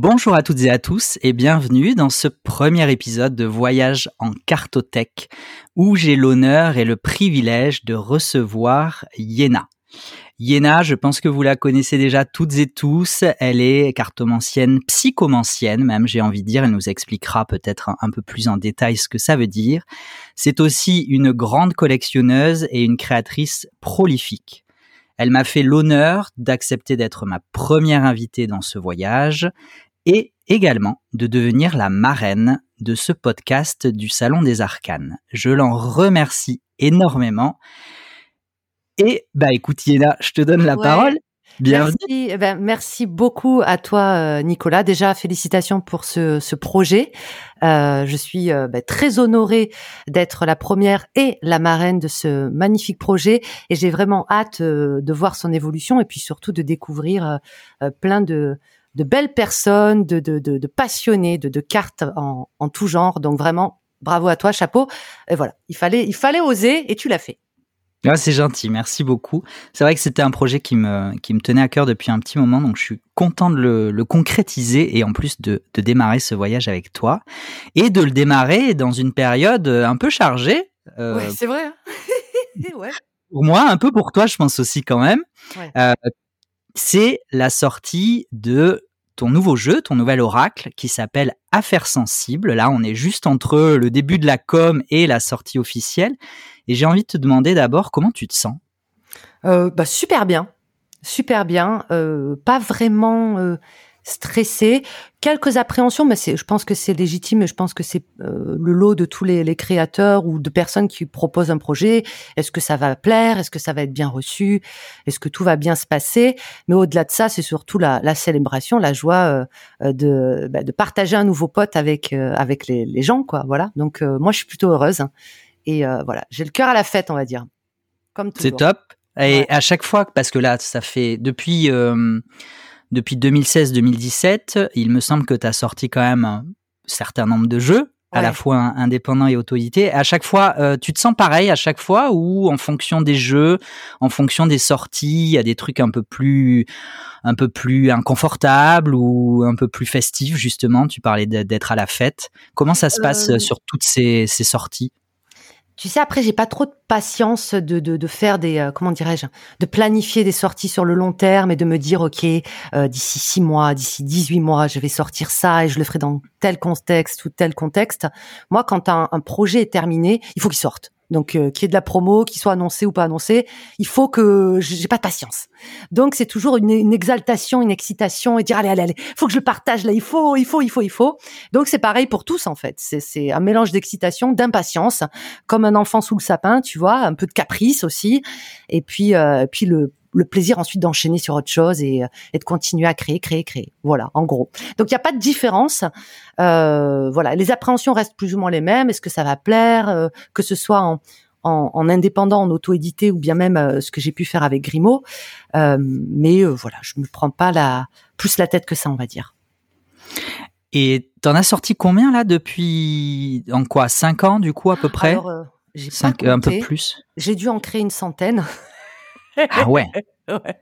Bonjour à toutes et à tous et bienvenue dans ce premier épisode de Voyage en cartothèque où j'ai l'honneur et le privilège de recevoir Yéna. Yéna, je pense que vous la connaissez déjà toutes et tous. Elle est cartomancienne, psychomancienne même, j'ai envie de dire. Elle nous expliquera peut-être un, peu plus en détail ce que ça veut dire. C'est aussi une grande collectionneuse et une créatrice prolifique. Elle m'a fait l'honneur d'accepter d'être ma première invitée dans ce voyage et également de devenir la marraine de ce podcast du Salon des Arcanes. Je l'en remercie énormément. Et bah écoute Yéna, je te donne la parole. Bienvenue. Merci, eh ben, merci beaucoup à toi, euh, Nicolas. Déjà, félicitations pour ce, ce projet. Euh, je suis euh, ben, très honorée d'être la première et la marraine de ce magnifique projet, et j'ai vraiment hâte de voir son évolution et puis surtout de découvrir plein de, de belles personnes, de, de, de, de passionnés, de, de cartes en, en tout genre. Donc vraiment, bravo à toi, chapeau. Et voilà, il fallait, il fallait oser, et tu l'as fait. Ah, c'est gentil, merci beaucoup. C'est vrai que c'était un projet qui me, qui me tenait à cœur depuis un petit moment, donc je suis content de le, le concrétiser et en plus de, de, démarrer ce voyage avec toi et de le démarrer dans une période un peu chargée. Euh, ouais, c'est vrai. Hein. ouais. Pour moi, un peu pour toi, je pense aussi quand même. Ouais. Euh, c'est la sortie de ton nouveau jeu, ton nouvel oracle qui s'appelle Affaires sensibles. Là, on est juste entre le début de la com et la sortie officielle. Et j'ai envie de te demander d'abord comment tu te sens. Euh, bah, super bien, super bien. Euh, pas vraiment euh, stressé, quelques appréhensions, mais je pense que c'est légitime. Je pense que c'est euh, le lot de tous les, les, créateurs ou de personnes qui proposent un projet. Est-ce que ça va plaire? Est-ce que ça va être bien reçu? Est-ce que tout va bien se passer? Mais au-delà de ça, c'est surtout la, la, célébration, la joie euh, de, bah, de partager un nouveau pote avec euh, avec les, les, gens, quoi. Voilà. Donc moi, je suis plutôt heureuse. Et voilà, j'ai le cœur à la fête, on va dire. Comme C'est top. Et ouais. à chaque fois, parce que là, ça fait depuis depuis 2016-2017, il me semble que tu as sorti quand même un certain nombre de jeux, à la fois indépendants et auto-édités. À chaque fois, euh, tu te sens pareil à chaque fois ou en fonction des jeux, en fonction des sorties, il y a des trucs un peu plus un peu plus inconfortables ou un peu plus festifs justement? Tu parlais d'être à la fête. Comment ça se passe euh... sur toutes ces, ces sorties? Tu sais, après, j'ai pas trop de patience de, de, faire des, euh, comment dirais-je, de planifier des sorties sur le long terme et de me dire, OK, euh, d'ici six mois, d'ici 18 mois, je vais sortir ça et je le ferai dans tel contexte ou tel contexte. Moi, quand un, un projet est terminé, il faut qu'il sorte donc euh, qu'il y ait de la promo, qu'il soit annoncé ou pas annoncé, il faut que j'ai pas de patience. Donc c'est toujours une, une, exaltation, une excitation et dire allez allez allez, faut que je partage là, il faut, il faut, il faut, il faut. Donc c'est pareil pour tous en fait. C'est un mélange d'excitation, d'impatience, comme un enfant sous le sapin, tu vois, un peu de caprice aussi, et puis euh, puis le le plaisir ensuite d'enchaîner sur autre chose et, et, de continuer à créer, créer, créer. Voilà, en gros. Donc il n'y a pas de différence. Euh, voilà, les appréhensions restent plus ou moins les mêmes. Est-ce que ça va plaire, euh, que ce soit en, en, en indépendant, en auto-édité ou bien même euh, ce que j'ai pu faire avec Grimaud. Euh, mais euh, voilà, je me prends pas la plus la tête que ça, on va dire. Et t'en as sorti combien là depuis en quoi cinq ans du coup à peu près? Alors, Cinq, un peu plus. J'ai dû en créer une centaine. Ah ouais. ouais.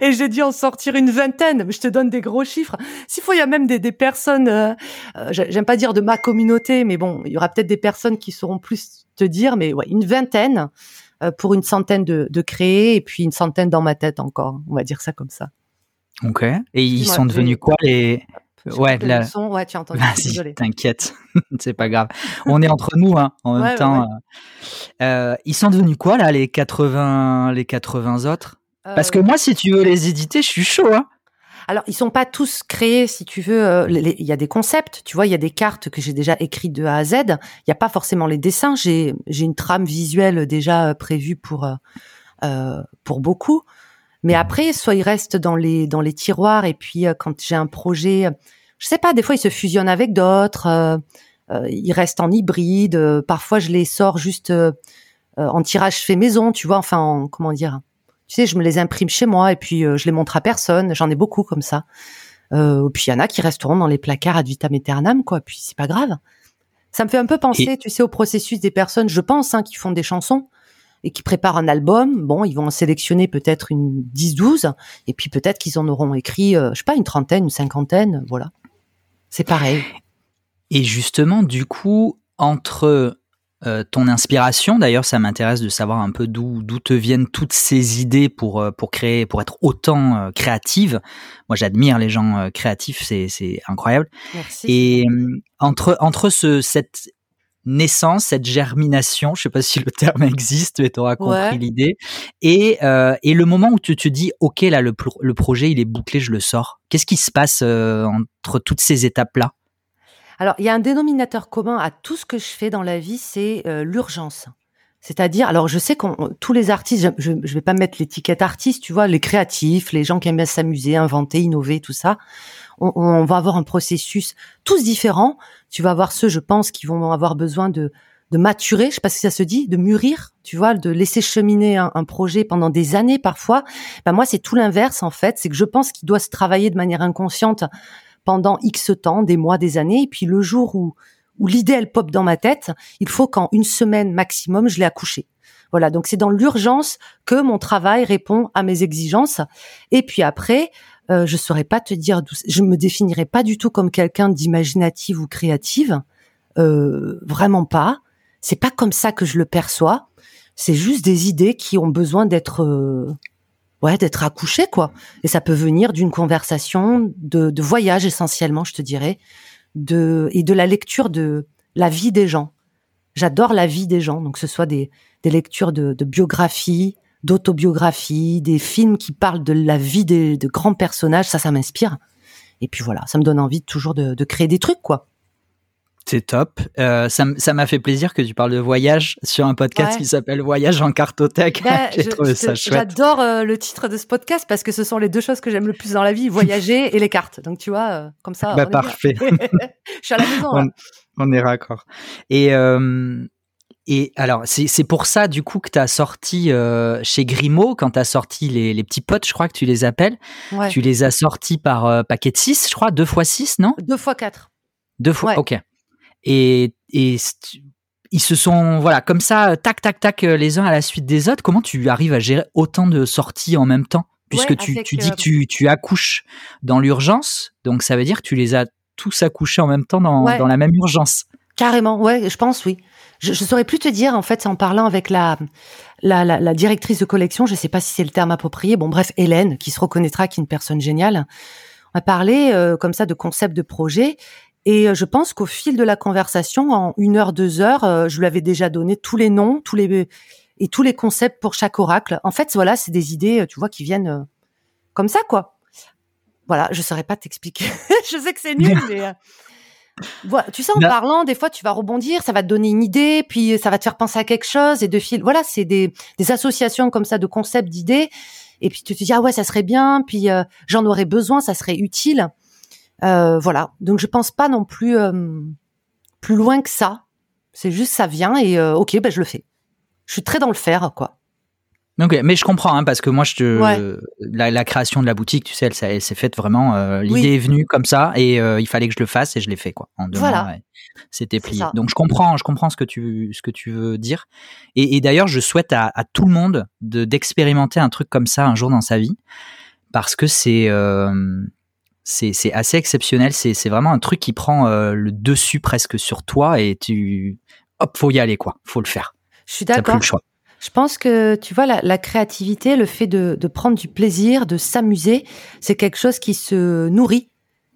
Et j'ai dû en sortir une vingtaine. Je te donne des gros chiffres. S'il faut, il y a même des, des personnes, euh, j'aime pas dire de ma communauté, mais bon, il y aura peut-être des personnes qui sauront plus te dire, mais ouais, une vingtaine euh, pour une centaine de, de créés et puis une centaine dans ma tête encore. On va dire ça comme ça. Ok. Et ils sont devenus quoi les Ouais, la... son. ouais, tu as entendu. Vas-y, t'inquiète, c'est pas grave. On est entre nous, hein, en ouais, même temps. Ouais. Euh, ils sont devenus quoi là, les 80, les 80 autres? Euh... Parce que moi, si tu veux les éditer, je suis chaud. Hein. Alors, ils sont pas tous créés, si tu veux. Euh, il y a des concepts, tu vois. Il y a des cartes que j'ai déjà écrites de A à Z. Il y a pas forcément les dessins. J'ai j'ai une trame visuelle déjà prévue pour euh, pour beaucoup. Mais après, soit ils restent dans les dans les tiroirs et puis euh, quand j'ai un projet, je sais pas, des fois ils se fusionnent avec d'autres, euh, euh, ils restent en hybride. Euh, parfois je les sors juste euh, en tirage fait maison, tu vois. Enfin, en, comment dire Tu sais, je me les imprime chez moi et puis je les montre à personne. J'en ai beaucoup comme ça. puis il y en a qui resteront dans les placards ad vitam aeternam, quoi. Puis c'est pas grave. Ça me fait un peu penser, et... tu sais, au processus des personnes, je pense, hein, qui font des chansons et qui préparent un album, bon, ils vont en sélectionner peut-être une 10-12, et puis peut-être qu'ils en auront écrit, euh, je sais pas, une trentaine, une cinquantaine, voilà. C'est pareil. Et justement, du coup, entre euh, ton inspiration, d'ailleurs, ça m'intéresse de savoir un peu d'où d'où te viennent toutes ces idées pour euh, pour créer, pour être autant euh, créative. Moi, j'admire les gens créatifs, c'est c'est incroyable. Merci. Et entre entre ce cette naissance, cette germination, je sais pas si le terme existe, mais tu auras compris l'idée, et, et le moment où tu te dis, ok, là, le, le projet, il est bouclé, je le sors. Qu'est-ce qui se passe entre toutes ces étapes-là? Alors, il y a un dénominateur commun à tout ce que je fais dans la vie, c'est euh, l'urgence. C'est-à-dire, alors je sais qu'on tous les artistes, je, je vais pas mettre l'étiquette artiste, tu vois, les créatifs, les gens qui aiment bien s'amuser, inventer, innover, tout ça, on, on, va avoir un processus tous différents. Tu vas avoir ceux, je pense, qui vont avoir besoin de de maturer, je sais pas si ça se dit, de mûrir, tu vois, de laisser cheminer un, un projet pendant des années parfois. Ben moi, c'est tout l'inverse en fait, c'est que je pense qu'il doit se travailler de manière inconsciente pendant X temps, des mois, des années, et puis le jour où, où l'idée elle pop dans ma tête, il faut qu'en une semaine maximum, je l'ai accouché. Voilà, donc c'est dans l'urgence que mon travail répond à mes exigences. Et puis après, euh, je saurais pas te dire, je me définirais pas du tout comme quelqu'un d'imaginative ou créative, euh, vraiment pas. C'est pas comme ça que je le perçois. C'est juste des idées qui ont besoin d'être euh, ouais, d'être accouché, quoi. Et ça peut venir d'une conversation, de, de voyage essentiellement, je te dirais, de et de la lecture de la vie des gens. J'adore la vie des gens, donc que ce soit des, des lectures de, de biographie, d'autobiographie, des films qui parlent de la vie des, de grands personnages, ça, ça m'inspire. Et puis voilà, ça me donne envie toujours de, de créer des trucs, quoi. C'est top. Euh, ça m'a fait plaisir que tu parles de voyage sur un podcast qui s'appelle Voyage en cartothèque. Bah, J'ai trouvé ça chouette. J'adore euh, le titre de ce podcast parce que ce sont les deux choses que j'aime le plus dans la vie, voyager et les cartes. Donc tu vois, euh, comme ça. Bah, parfait. Je suis à la maison. On, on est raccord. Et et alors, c'est pour ça, du coup, que tu as sorti euh, chez Grimaud, quand tu as sorti les, les, petits potes, je crois que tu les appelles. Ouais. Tu les as sortis par euh, paquet de 6, je crois, deux fois 6, non? Deux fois 4. Deux fois, ouais. ok et, et ils se sont voilà comme ça tac tac tac euh, les uns à la suite des autres comment tu arrives à gérer autant de sorties en même temps? Puisque ouais, tu, tu dis euh... que tu, tu accouches dans l'urgence donc ça veut dire que tu les as tous accouchés en même temps dans, dans la même urgence carrément ouais je pense oui je, je saurais plus te dire en fait en parlant avec la la, la, la directrice de collection je sais pas si c'est le terme approprié bon bref Hélène qui se reconnaîtra qui est une personne géniale on a parlé euh, comme ça de concept de projet et je pense qu'au fil de la conversation, en une heure, deux heures, euh, je lui avais déjà donné tous les noms, tous les et tous les concepts pour chaque oracle. En fait, voilà, c'est des idées, tu vois, qui viennent euh, comme ça, quoi. Voilà, je saurais pas t'expliquer. je sais que c'est nul, mais euh... tu sais, en Non. parlant, des fois, tu vas rebondir, ça va te donner une idée, puis ça va te faire penser à quelque chose, et de fil. Voilà, c'est des, des associations comme ça de concepts, d'idées. Et puis tu te dis ah ouais, ça serait bien, puis euh, j'en aurais besoin, ça serait utile. Euh, voilà. Donc je pense pas non plus euh, plus loin que ça. C'est juste ça vient et euh, ok, ben je le fais. Je suis très dans le faire, quoi. Ok, mais je comprends hein, parce que moi, je te, Ouais. la, la création de la boutique, tu sais, elle, s'est- elle s'est faite vraiment. euh, L'idée Oui. est venue comme ça et euh, il fallait que je le fasse et je l'ai fait quoi. En deux Voilà. ouais. c'était plié. Donc je comprends, je comprends ce que tu ce que tu veux dire. Et, et d'ailleurs, je souhaite à, à tout le monde de d'expérimenter un truc comme ça un jour dans sa vie parce que c'est euh, c'est assez exceptionnel. C'est vraiment un truc qui prend euh, le dessus presque sur toi et tu hop faut y aller quoi, faut le faire. Je suis T'as plus d'accord. le choix. Je pense que tu vois la, créativité, le fait de, prendre du plaisir, de s'amuser, c'est quelque chose qui se nourrit.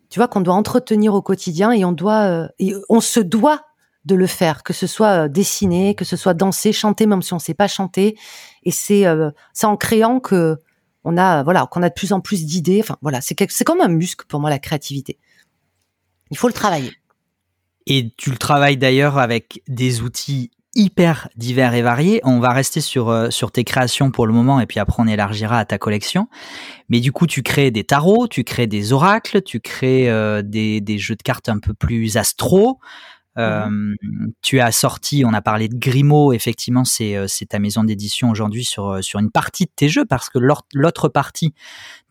Tu vois qu'on doit entretenir au quotidien et on doit, euh, on se doit de le faire, que ce soit euh, dessiner, que ce soit danser, chanter, même si on sait pas chanter. Et c'est euh, en créant que on a voilà qu'on a de plus en plus d'idées. Enfin voilà, c'est c'est comme un muscle pour moi la créativité. Il faut le travailler. Et tu le travailles d'ailleurs avec des outils hyper divers et variés. On va rester sur, euh, sur tes créations pour le moment et puis après on élargira à ta collection. Mais du coup, tu crées des tarots, tu crées des oracles, tu crées euh, des, des jeux de cartes un peu plus astro. Euh, Tu as sorti, on a parlé de Grimaud, effectivement, c'est euh, ta maison d'édition aujourd'hui sur, euh, sur une partie de tes jeux parce que l'autre partie,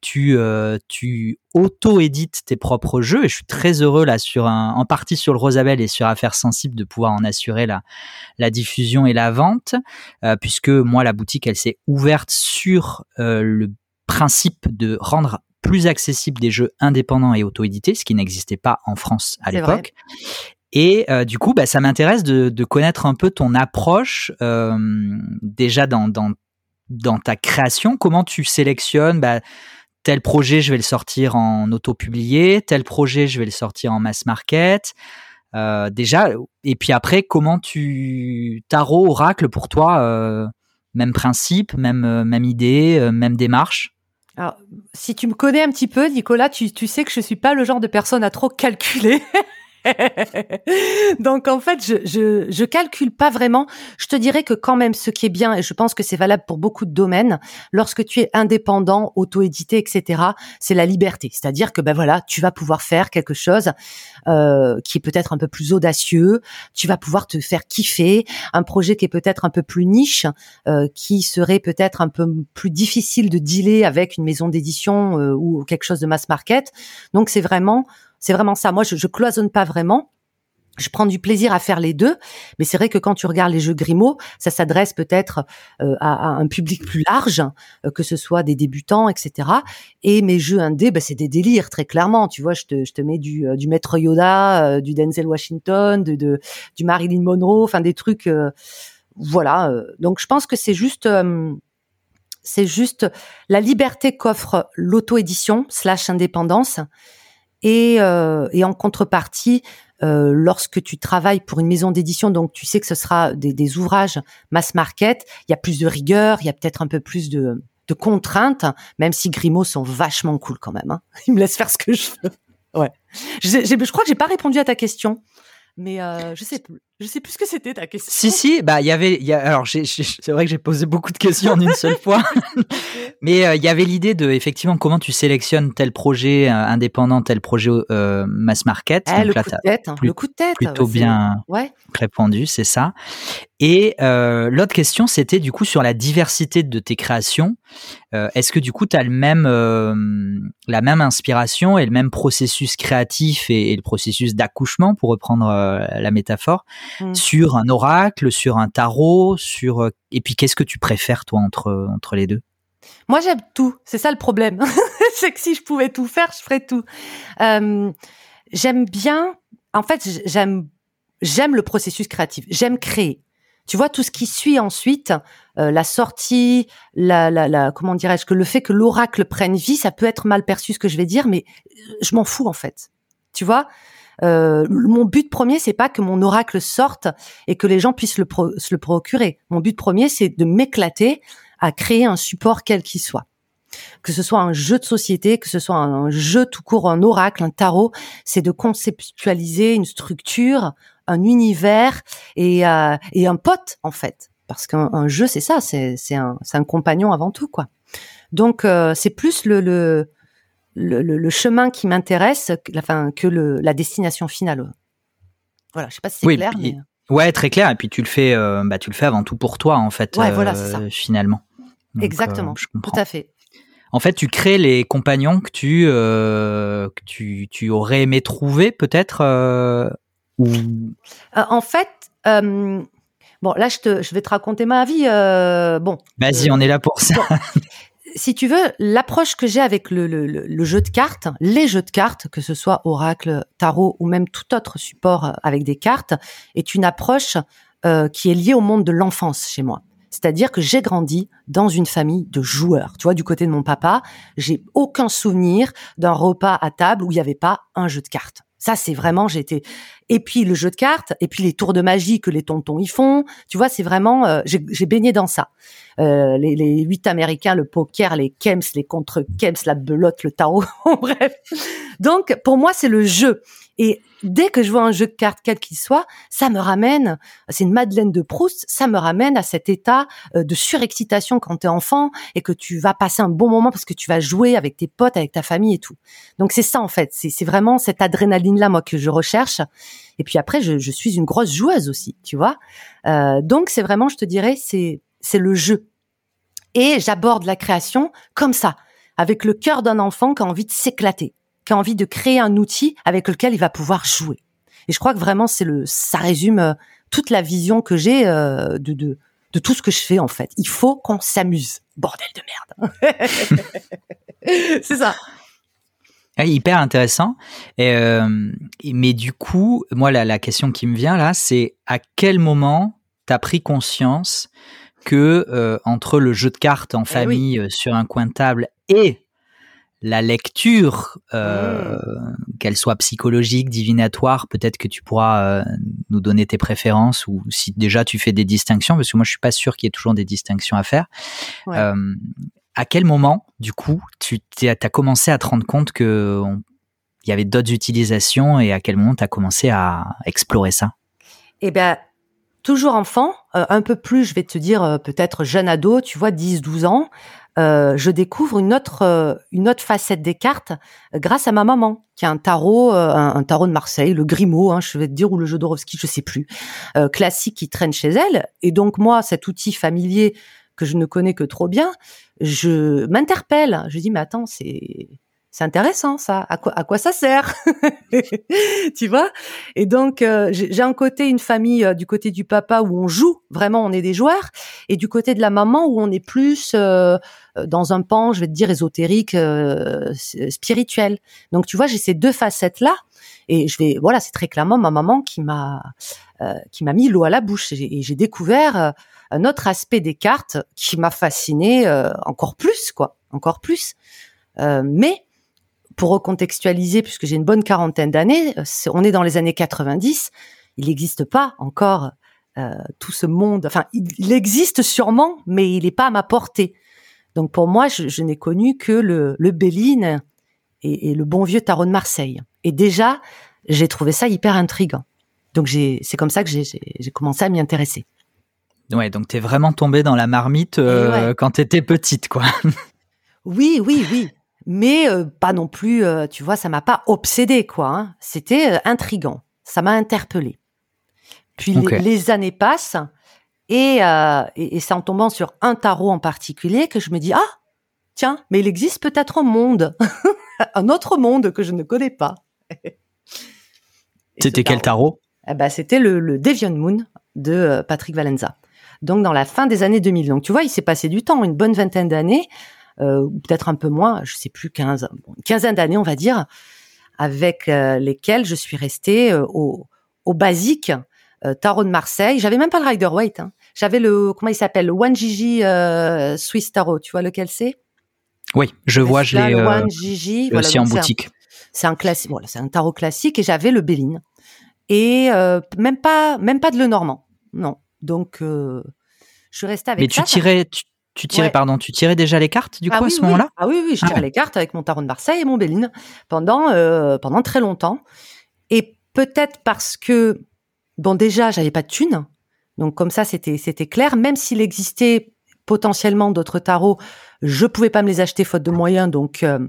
tu, euh, tu auto-édites tes propres jeux et je suis très heureux là sur un, en partie sur le Rosabelle et sur Affaires Sensibles de pouvoir en assurer la, la diffusion et la vente euh, puisque moi la boutique elle s'est ouverte sur euh, le principe de rendre plus accessible des jeux indépendants et auto-édités, ce qui n'existait pas en France à l'époque. Et euh, du coup, bah, ça m'intéresse de, de, connaître un peu ton approche euh, déjà dans, dans, dans ta création. Comment tu sélectionnes bah, tel projet, je vais le sortir en auto-publié, tel projet, je vais le sortir en mass market. Euh, déjà, et puis après, comment tu tarot, oracle pour toi, euh, même principe, même euh, même idée, euh, même démarche? Alors, si tu me connais un petit peu, Nicolas, tu, tu sais que je suis pas le genre de personne à trop calculer. Donc en fait, je, je, je calcule pas vraiment. Je te dirais que quand même, ce qui est bien, et je pense que c'est valable pour beaucoup de domaines, lorsque tu es indépendant, auto-édité, etc., c'est la liberté. C'est-à-dire que ben voilà, tu vas pouvoir faire quelque chose euh, qui est peut-être un peu plus audacieux. Tu vas pouvoir te faire kiffer un projet qui est peut-être un peu plus niche, euh, qui serait peut-être un peu plus difficile de dealer avec une maison d'édition euh, ou quelque chose de mass market. Donc c'est vraiment c'est vraiment ça. Moi, je, je cloisonne pas vraiment. Je prends du plaisir à faire les deux, mais c'est vrai que quand tu regardes les jeux Grimaud, ça s'adresse peut-être euh, à, un public plus large, euh, que ce soit des débutants, etc. Et mes jeux indés, ben, c'est des délires très clairement. Tu vois, je te, je te mets du, euh, du Maître Yoda, du Denzel Washington, de, de, du Marilyn Monroe, enfin des trucs, voilà. Donc je pense que c'est juste c'est juste la liberté qu'offre l'auto-édition slash indépendance et, euh, et en contrepartie, euh, lorsque tu travailles pour une maison d'édition, donc tu sais que ce sera des, des ouvrages mass market, il y a plus de rigueur, il y a peut-être un peu plus de, de contraintes, même si Grimaud sont vachement cool quand même. Hein. Ils me laissent faire ce que je veux. Ouais. Je, je crois que j'ai pas répondu à ta question, mais euh, je sais plus. Je sais plus ce que c'était ta question. Si si, bah il y avait, y a, alors c'est vrai que j'ai posé beaucoup de questions en une seule fois, mais euh, il y avait l'idée de effectivement comment tu sélectionnes tel projet euh, indépendant, tel projet euh, mass market. Eh, le, coup de tête, hein. le coup de tête, plutôt bien ouais. répondu, c'est ça. Et l'autre question, c'était du coup sur la diversité de tes créations. Est-ce que du coup, tu as le même, la même inspiration et le même processus créatif et, et le processus d'accouchement, pour reprendre la métaphore, Mmh. sur un oracle, sur un tarot, sur euh, et puis qu'est-ce que tu préfères toi entre entre les deux? Moi j'aime tout, c'est ça le problème. c'est que si je pouvais tout faire, je ferais tout. Euh, j'aime bien, en fait j'aime j'aime le processus créatif, j'aime créer. Tu vois tout ce qui suit ensuite, euh, la sortie, la, la, la comment dirais-je que le fait que l'oracle prenne vie, ça peut être mal perçu ce que je vais dire, mais je m'en fous en fait. Tu vois, euh, mon but premier, c'est pas que mon oracle sorte et que les gens puissent le se le procurer. Mon but premier, c'est de m'éclater à créer un support quel qu'il soit. Que ce soit un jeu de société, que ce soit un jeu tout court, un oracle, un tarot, c'est de conceptualiser une structure, un univers et, euh, et un pote en fait. Parce qu'un jeu, c'est ça, c'est un, un compagnon avant tout quoi. Donc euh, c'est plus le, le le, le, chemin qui m'intéresse, enfin, que le, la destination finale. Voilà, je sais pas si c'est clair. mais... Ouais, très clair. Et puis tu le fais, euh, bah, tu le fais avant tout pour toi, en fait. Ouais, voilà, c'est ça. Euh, finalement. Exactement. Euh, tout à fait. En fait, tu crées les compagnons que tu, que tu, tu aurais aimé trouver, peut-être. ou... en fait. Bon, là, je, te, je vais te raconter ma vie. bon. Vas-y, on est là pour ça si tu veux, l'approche que j'ai avec le, le, le, jeu de cartes, les jeux de cartes, que ce soit Oracle, Tarot ou même tout autre support euh, avec des cartes, est une approche euh, qui est liée au monde de l'enfance chez moi. C'est-à-dire que j'ai grandi dans une famille de joueurs. Tu vois, du côté de mon papa, j'ai aucun souvenir d'un repas à table où il n'y avait pas un jeu de cartes. Ça, c'est vraiment, j'étais. Et puis le jeu de cartes, et puis les tours de magie que les tontons y font. Tu vois, c'est vraiment, euh, j'ai baigné dans ça. Euh, les, les huit américains, le poker, les kems, les contre kems, la belote, le tarot. Bref. Donc pour moi, c'est le jeu. Et dès que je vois un jeu de cartes, quel qu'il soit, ça me ramène, c'est une Madeleine de Proust, ça me ramène à cet état euh, de surexcitation quand tu es enfant et que tu vas passer un bon moment parce que tu vas jouer avec tes potes, avec ta famille et tout. Donc c'est ça en fait, c'est vraiment cette adrénaline-là moi que je recherche. Et puis après, je, je suis une grosse joueuse aussi, tu vois. Euh, donc c'est vraiment, je te dirais, c'est c'est le jeu. Et j'aborde la création comme ça, avec le cœur d'un enfant qui a envie de s'éclater qui a envie de créer un outil avec lequel il va pouvoir jouer. Et je crois que vraiment, c'est le, ça résume euh, toute la vision que j'ai euh, de, de, de tout ce que je fais en fait. Il faut qu'on s'amuse. Bordel de merde. c'est ça. Hyper intéressant. Euh, mais du coup, moi, la, la, question qui me vient là, c'est à quel moment tu as pris conscience que euh, entre le jeu de cartes en eh famille sur un coin de table et la lecture, euh, mmh. qu'elle soit psychologique, divinatoire, peut-être que tu pourras euh, nous donner tes préférences ou si déjà tu fais des distinctions, parce que moi je suis pas sûr qu'il y ait toujours des distinctions à faire. Euh, à quel moment, du coup, tu as commencé à te rendre compte que il y avait d'autres utilisations et à quel moment tu as commencé à explorer ça? Eh bien, toujours enfant, un peu plus, je vais te dire peut-être jeune ado, tu vois, 10-12 ans, euh, je découvre une autre euh, une autre facette des cartes euh, grâce à ma maman qui a un tarot un, tarot de Marseille le Grimaud hein, je vais te dire ou le Jodorowsky je sais plus classique qui traîne chez elle. Et donc moi cet outil familier que je ne connais que trop bien je m'interpelle je dis mais attends c'est c'est intéressant ça. À quoi, ça sert Tu vois? Et donc euh, j'ai un côté une famille euh, du côté du papa où on joue vraiment, on est des joueurs, et du côté de la maman où on est plus euh, dans un pan, je vais te dire ésotérique, spirituel. Donc tu vois, j'ai ces deux facettes là, et je vais voilà, c'est très clairement ma maman qui m'a qui m'a mis l'eau à la bouche, et j'ai découvert un autre aspect des cartes qui m'a fasciné encore plus quoi, encore plus. mais pour recontextualiser, puisque j'ai une bonne quarantaine d'années, euh, on est dans les années 90, il n'existe pas encore euh, tout ce monde. Enfin, il, existe sûrement, mais il n'est pas à ma portée. Donc pour moi, je, n'ai connu que le, le Béline et, le bon vieux tarot de Marseille. Et déjà, j'ai trouvé ça hyper intriguant. Donc c'est comme ça que j'ai commencé à m'y intéresser. Ouais, donc t'es vraiment tombée dans la marmite euh, quand t'étais petite, quoi. oui, oui, oui mais euh, pas non plus, euh, tu vois, ça m'a pas obsédé quoi. Hein. C'était euh, intrigant, ça m'a interpellé. Puis les, années passent et, et, c'est en tombant sur un tarot en particulier que je me dis ah tiens, mais il existe peut-être un monde, un autre monde que je ne connais pas. C'était quel tarot? eh ben, c'était le, le Deviant Moon de Patrick Valenza. Donc dans la fin des années 2000. Donc tu vois, il s'est passé du temps, une bonne vingtaine d'années euh, ou peut-être un peu moins, je sais plus, 15, une quinzaine d'années, on va dire, avec euh, lesquelles je suis restée euh, au, au basique tarot de Marseille. J'avais même pas le Rider Waite. Hein. J'avais le comment il s'appelle? Le One Gigi Swiss Tarot. Tu vois lequel c'est? Oui, je vois. Je l'ai One Gigi, voilà, aussi en boutique. C'est un, classique. Voilà, c'est un tarot classique et j'avais le Béline et même pas même pas de le Normand. Non. Donc je suis restée avec Mais tu tirais tu tirais, pardon, tu tirais déjà les cartes du ah coup à ce moment-là? Ah oui, oui, je ah tirais les cartes avec mon tarot de Marseille et mon Béline pendant euh, pendant très longtemps. Et peut-être parce que bon déjà j'avais pas de thunes, donc comme ça c'était c'était clair. Même s'il existait potentiellement d'autres tarots, je pouvais pas me les acheter faute de moyens. Donc euh,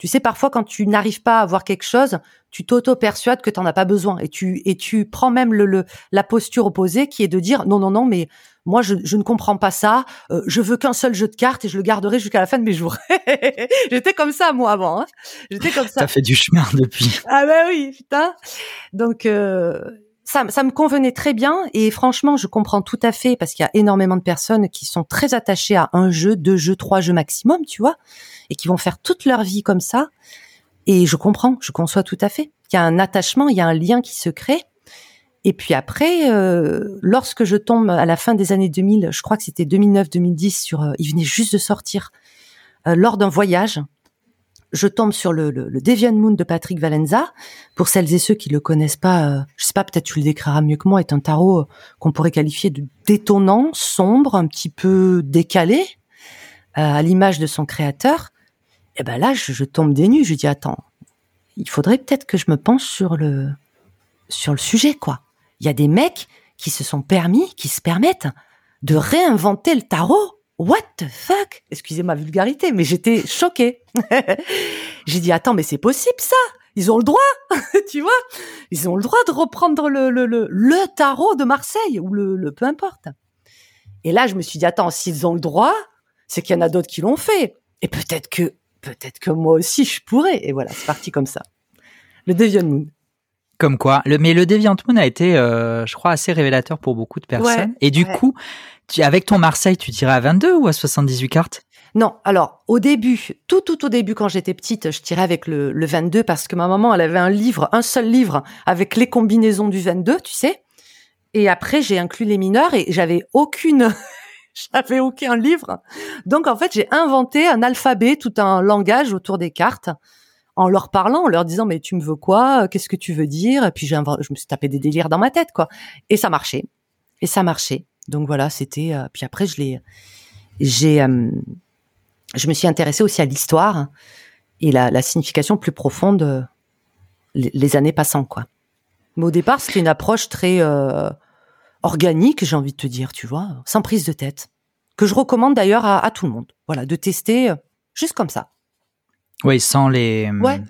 tu sais, parfois, quand tu n'arrives pas à avoir quelque chose, tu t'auto-persuades que tu n'en as pas besoin. Et tu, et tu prends même le, la posture opposée qui est de dire non, non, non, mais moi, je, je ne comprends pas ça. Euh, je veux qu'un seul jeu de cartes et je le garderai jusqu'à la fin de mes jours. J'étais comme ça, moi, avant. Hein. J'étais comme ça. Ça fait du chemin depuis. Ah ben oui, putain. Donc... Euh, ça, me convenait très bien et franchement, je comprends tout à fait parce qu'il y a énormément de personnes qui sont très attachées à un jeu, deux jeux, trois jeux maximum, tu vois et qui vont faire toute leur vie comme ça. Et je comprends, je conçois tout à fait. Il y a un attachement, il y a un lien qui se crée. Et puis après, euh, lorsque je tombe à la fin des années 2000, je crois que c'était 2009-2010, sur, euh, il venait juste de sortir, euh, lors d'un voyage, je tombe sur le, le, Deviant Moon de Patrick Valenza. Pour celles et ceux qui le connaissent pas, je sais pas, peut-être tu le décriras mieux que moi, est un tarot qu'on pourrait qualifier de détonnant, sombre, un petit peu décalé, à l'image de son créateur. Et ben là, je, tombe des nues. Je dis attends, il faudrait peut-être que je me penche sur le sur le sujet quoi. Il y a des mecs qui se sont permis, qui se permettent de réinventer le tarot. What the fuck? Excusez ma vulgarité, mais j'étais choquée. J'ai dit attends, mais c'est possible ça? Ils ont le droit, tu vois? Ils ont le droit de reprendre le, le, le, le tarot de Marseille ou le, le peu importe. Et là, je me suis dit attends, s'ils ont le droit, c'est qu'il y en a d'autres qui l'ont fait. Et peut-être que peut-être que moi aussi je pourrais. Et voilà, c'est parti comme ça. Le Deviant Moon. Comme quoi, le, mais le Deviant Moon a été, euh, je crois, assez révélateur pour beaucoup de personnes. et du coup, tu, avec ton Marseille, tu tirais à 22 ou à 78 cartes? Non, alors au début, tout tout au début quand j'étais petite, je tirais avec le, le 22 parce que ma maman elle avait un livre, un seul livre avec les combinaisons du 22, tu sais. Et après j'ai inclus les mineurs et j'avais aucune j'avais aucun livre. Donc en fait, j'ai inventé un alphabet, tout un langage autour des cartes en leur parlant, en leur disant mais tu me veux quoi? Qu'est-ce que tu veux dire? Et puis je me suis tapé des délires dans ma tête quoi. Et ça marchait. Et ça marchait. Donc voilà, c'était. Euh, puis après, je l'ai. J'ai. Euh, je me suis intéressée aussi à l'histoire et la, la, signification plus profonde euh, les, années passant, quoi. Mais au départ, c'était une approche très organique, j'ai envie de te dire, tu vois, sans prise de tête, que je recommande d'ailleurs à, à, tout le monde. Voilà, de tester juste comme ça. Oui, sans les. Ouais.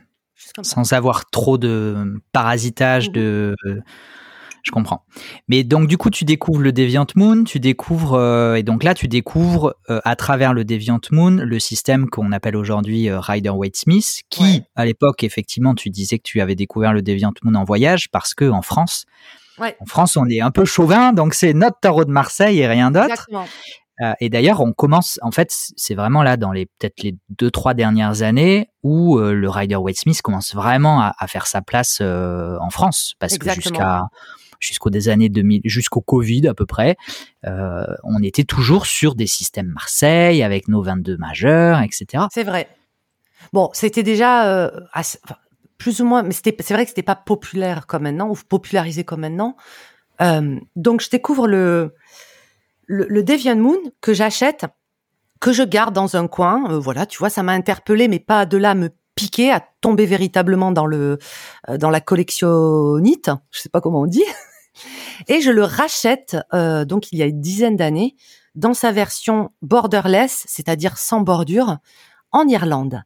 Sans avoir trop de parasitage, mmh de je comprends. Mais donc du coup, tu découvres le Deviant Moon, tu découvres euh, et donc là, tu découvres euh, à travers le Deviant Moon le système qu'on appelle aujourd'hui euh, Rider Waite Smith, qui à l'époque effectivement, tu disais que tu avais découvert le Deviant Moon en voyage parce que en France, en France, on est un peu chauvin, donc c'est notre tarot de Marseille et rien d'autre. Et d'ailleurs, on commence, en fait, c'est vraiment là dans les peut-être les deux trois dernières années où le Rider Waite Smith commence vraiment à, faire sa place en France, parce que jusqu'à jusqu'aux des années 2000, jusqu'au Covid à peu près, euh, on était toujours sur des systèmes Marseille avec nos 22 majeurs, etc. C'est vrai. Bon, c'était déjà euh, plus ou moins, mais c'était, c'est vrai que c'était pas populaire comme maintenant ou popularisé comme maintenant. Euh, donc je découvre le, le, le Deviant Moon que j'achète, que je garde dans un coin. voilà, tu vois, ça m'a interpellé, mais pas de là me piquer, à tomber véritablement dans le dans la collectionnite. Je sais pas comment on dit. Et je le rachète, euh, donc il y a une dizaine d'années, dans sa version borderless, c'est-à-dire sans bordure, en Irlande.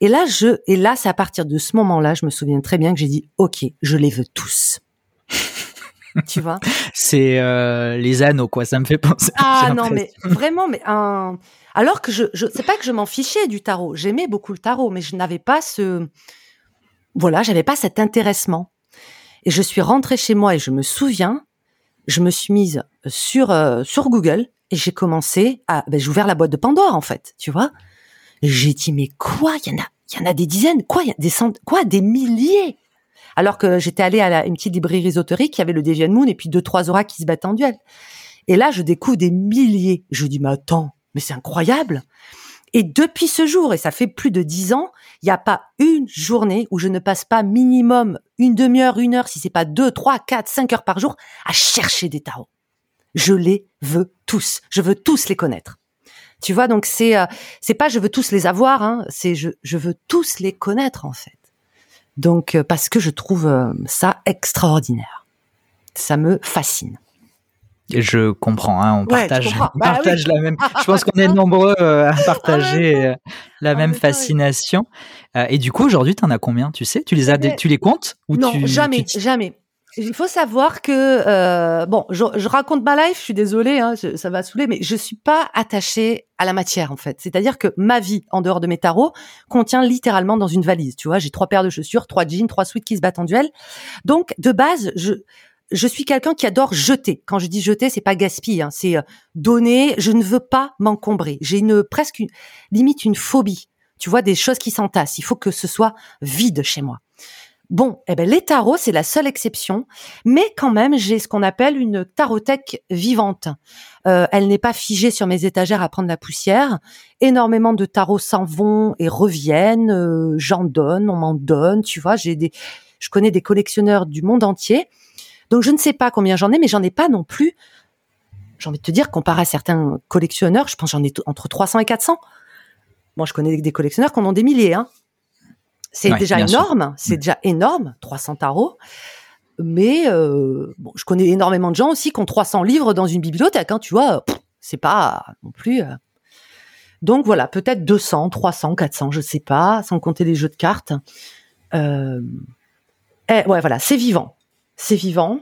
Et là, je, et là, c'est à partir de ce moment-là, je me souviens très bien que j'ai dit, OK, je les veux tous. Tu vois C'est euh, les anneaux, quoi. Ça me fait penser. Ah non, mais vraiment, mais un. Alors que je, je c'est pas que je m'en fichais du tarot. J'aimais beaucoup le tarot, mais je n'avais pas ce, voilà, j'avais pas cet intéressement. Et je suis rentrée chez moi et je me souviens, je me suis mise sur euh, sur Google et j'ai commencé à, ben, j'ai ouvert la boîte de Pandore en fait, tu vois. J'ai dit mais quoi, il y en a, il y en a des dizaines, quoi, il y a des cent... quoi, des milliers. Alors que j'étais allée à la, une petite librairie ésotérique, qui avait le Deviant Moon et puis deux trois auras qui se battent en duel. Et là, je découvre des milliers. Je dis mais attends, mais c'est incroyable. Et depuis ce jour, et ça fait plus de dix ans, il n'y a pas une journée où je ne passe pas minimum une demi-heure, une heure, si c'est pas deux, trois, quatre, cinq heures par jour, à chercher des tarots. Je les veux tous. Je veux tous les connaître. Tu vois, donc c'est euh, c'est pas je veux tous les avoir, hein, c'est je, je veux tous les connaître en fait. Donc euh, parce que je trouve euh, ça extraordinaire. Ça me fascine. Je comprends, hein, on partage, on bah partage la même. Je pense qu'on est nombreux euh, à partager euh, la même fascination. Euh, et du coup, aujourd'hui, tu en as combien Tu sais, tu les as, tu les comptes ou Non, jamais, jamais. Il faut savoir que bon, je, je, raconte ma life. Je suis désolée, hein, ça va saouler, mais je suis pas attachée à la matière en fait. C'est-à-dire que ma vie en dehors de mes tarots contient littéralement dans une valise. Tu vois, j'ai trois paires de chaussures, trois jeans, trois suites qui se battent en duel. Donc de base, je je suis quelqu'un qui adore jeter. Quand je dis jeter, c'est pas gaspiller, hein, c'est euh, donner. Je ne veux pas m'encombrer. J'ai une presque une, limite une phobie. Tu vois des choses qui s'entassent. Il faut que ce soit vide chez moi. Bon, eh ben les tarots c'est la seule exception, mais quand même j'ai ce qu'on appelle une tarothèque vivante. Euh, elle n'est pas figée sur mes étagères à prendre la poussière. Énormément de tarots s'en vont et reviennent. Euh, j'en donne, on m'en donne. Tu vois, j'ai des, je connais des collectionneurs du monde entier donc je ne sais pas combien j'en ai, mais j'en ai pas non plus. J'ai envie de te dire, comparé à certains collectionneurs, je pense j'en ai entre 300 et 400. Moi, je connais des collectionneurs qui en ont des milliers. Hein. C'est déjà énorme, c'est mm. déjà énorme, 300 tarots. Mais euh, bon, je connais énormément de gens aussi qui ont 300 livres dans une bibliothèque. Hein, tu vois, c'est pas non plus. Euh. Donc voilà, peut-être 200, 300, 400, je sais pas, sans compter les jeux de cartes. Euh... Eh, ouais, voilà, c'est vivant c'est vivant.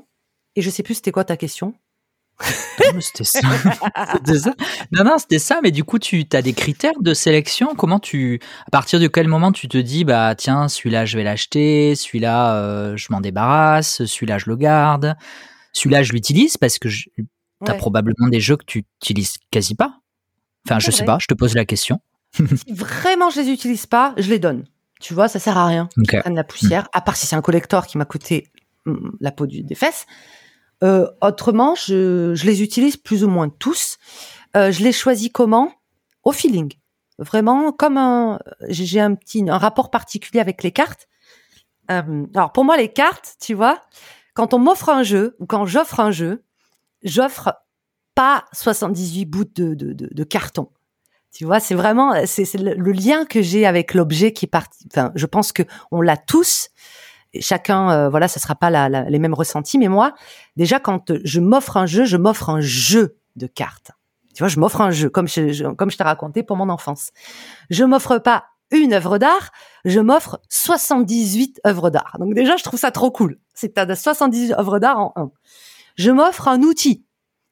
Et je sais plus c'était quoi ta question? c'était ça. Non, non, c'était ça. Mais du coup, tu as des critères de sélection? Comment tu, à partir de quel moment tu te dis, bah tiens, celui-là je vais l'acheter, celui-là euh, je m'en débarrasse, celui-là je le garde, celui-là je l'utilise parce que tu as probablement des jeux que tu utilises quasi pas. Enfin, je sais pas. Je te pose la question. si vraiment je les utilise pas, je les donne. Tu vois, ça sert à rien. Ok. Ils prennent la poussière, à part si c'est un collector qui m'a coûté hum, la peau du- des fesses. Euh, autrement, je, les utilise plus ou moins tous. Euh, je les choisis comment? Au feeling. Vraiment, comme un, j'ai un petit, un rapport particulier avec les cartes. Euh, alors pour moi, les cartes, tu vois, quand on m'offre un jeu ou quand j'offre un jeu, j'offre pas 78 bouts de, carton. Tu vois, c'est vraiment c'est le lien que j'ai avec l'objet qui est parti. Enfin, je pense que on l'a tous. Chacun, euh, voilà, ça sera pas la, la- les mêmes ressentis. Mais moi, déjà, quand je m'offre un jeu, je m'offre un jeu de cartes. Tu vois, je m'offre un jeu, comme je, je- comme je t'ai raconté pour mon enfance. Je m'offre pas une œuvre d'art, je m'offre 78 œuvres d'art. Donc déjà, je trouve ça trop cool. C'est que t'as 78 œuvres d'art en un. Je m'offre un outil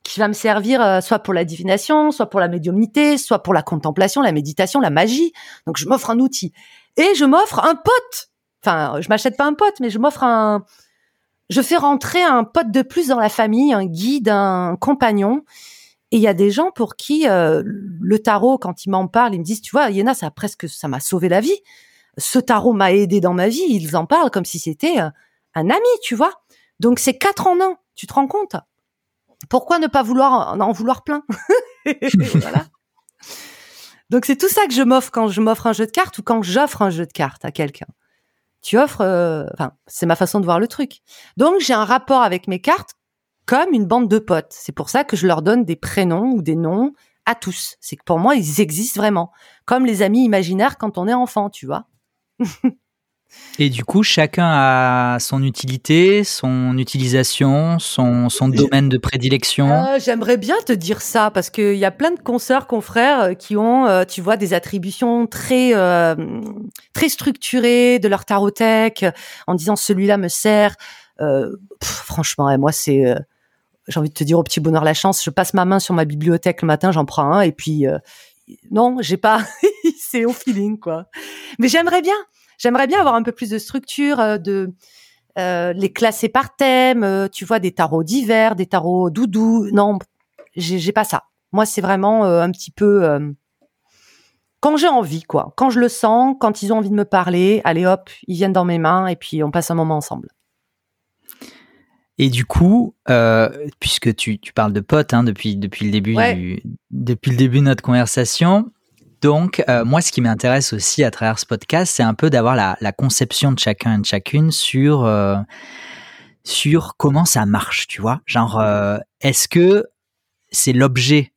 qui va me servir euh, soit pour la divination, soit pour la médiumnité, soit pour la contemplation, la méditation, la magie. Donc je m'offre un outil et je m'offre un pote. Enfin, je m'achète pas un pote, mais je m'offre un. Je fais rentrer un pote de plus dans la famille, un guide, un compagnon. Et il y a des gens pour qui euh, le tarot, quand ils m'en parlent, ils me disent, tu vois, Yéna, ça a presque, ça m'a sauvé la vie. Ce tarot m'a aidé dans ma vie. Ils en parlent comme si c'était euh, un ami, tu vois. Donc c'est quatre en un. Tu te rends compte? Pourquoi ne pas vouloir en vouloir plein? Voilà. Donc c'est tout ça que je m'offre quand je m'offre un jeu de cartes ou quand j'offre un jeu de cartes à quelqu'un. Tu offres, euh, enfin, c'est ma façon de voir le truc. Donc j'ai un rapport avec mes cartes comme une bande de potes. C'est pour ça que je leur donne des prénoms ou des noms à tous. C'est que pour moi, ils existent vraiment. Comme les amis imaginaires quand on est enfant, tu vois. Et du coup, chacun a son utilité, son utilisation, son, son domaine de prédilection. Euh, J'aimerais bien te dire ça parce qu'il y a plein de consoeurs, confrères euh, qui ont, euh, tu vois, des attributions très euh, très structurées de leur tarothèque en disant celui-là me sert. Euh, pff, franchement, ouais, moi c'est, euh, j'ai envie de te dire au petit bonheur la chance. Je passe ma main sur ma bibliothèque le matin, j'en prends un et puis euh, non, j'ai pas, c'est au feeling quoi. Mais j'aimerais bien, j'aimerais bien avoir un peu plus de structure, euh, de euh, les classer par thème, euh, tu vois, des tarots d'hiver, des tarots doudou. Non, j'ai j'ai pas ça. Moi, c'est vraiment euh, un petit peu euh, quand j'ai envie, quoi. Quand je le sens, quand ils ont envie de me parler, allez hop, ils viennent dans mes mains et puis on passe un moment ensemble. Et du coup, euh, puisque tu, tu parles de potes hein, depuis, depuis, le début Ouais. du, depuis le début de notre conversation, donc euh, moi, ce qui m'intéresse aussi à travers ce podcast, c'est un peu d'avoir la, conception de chacun et de chacune sur, euh, sur comment ça marche, tu vois. Genre, euh, est-ce que c'est l'objet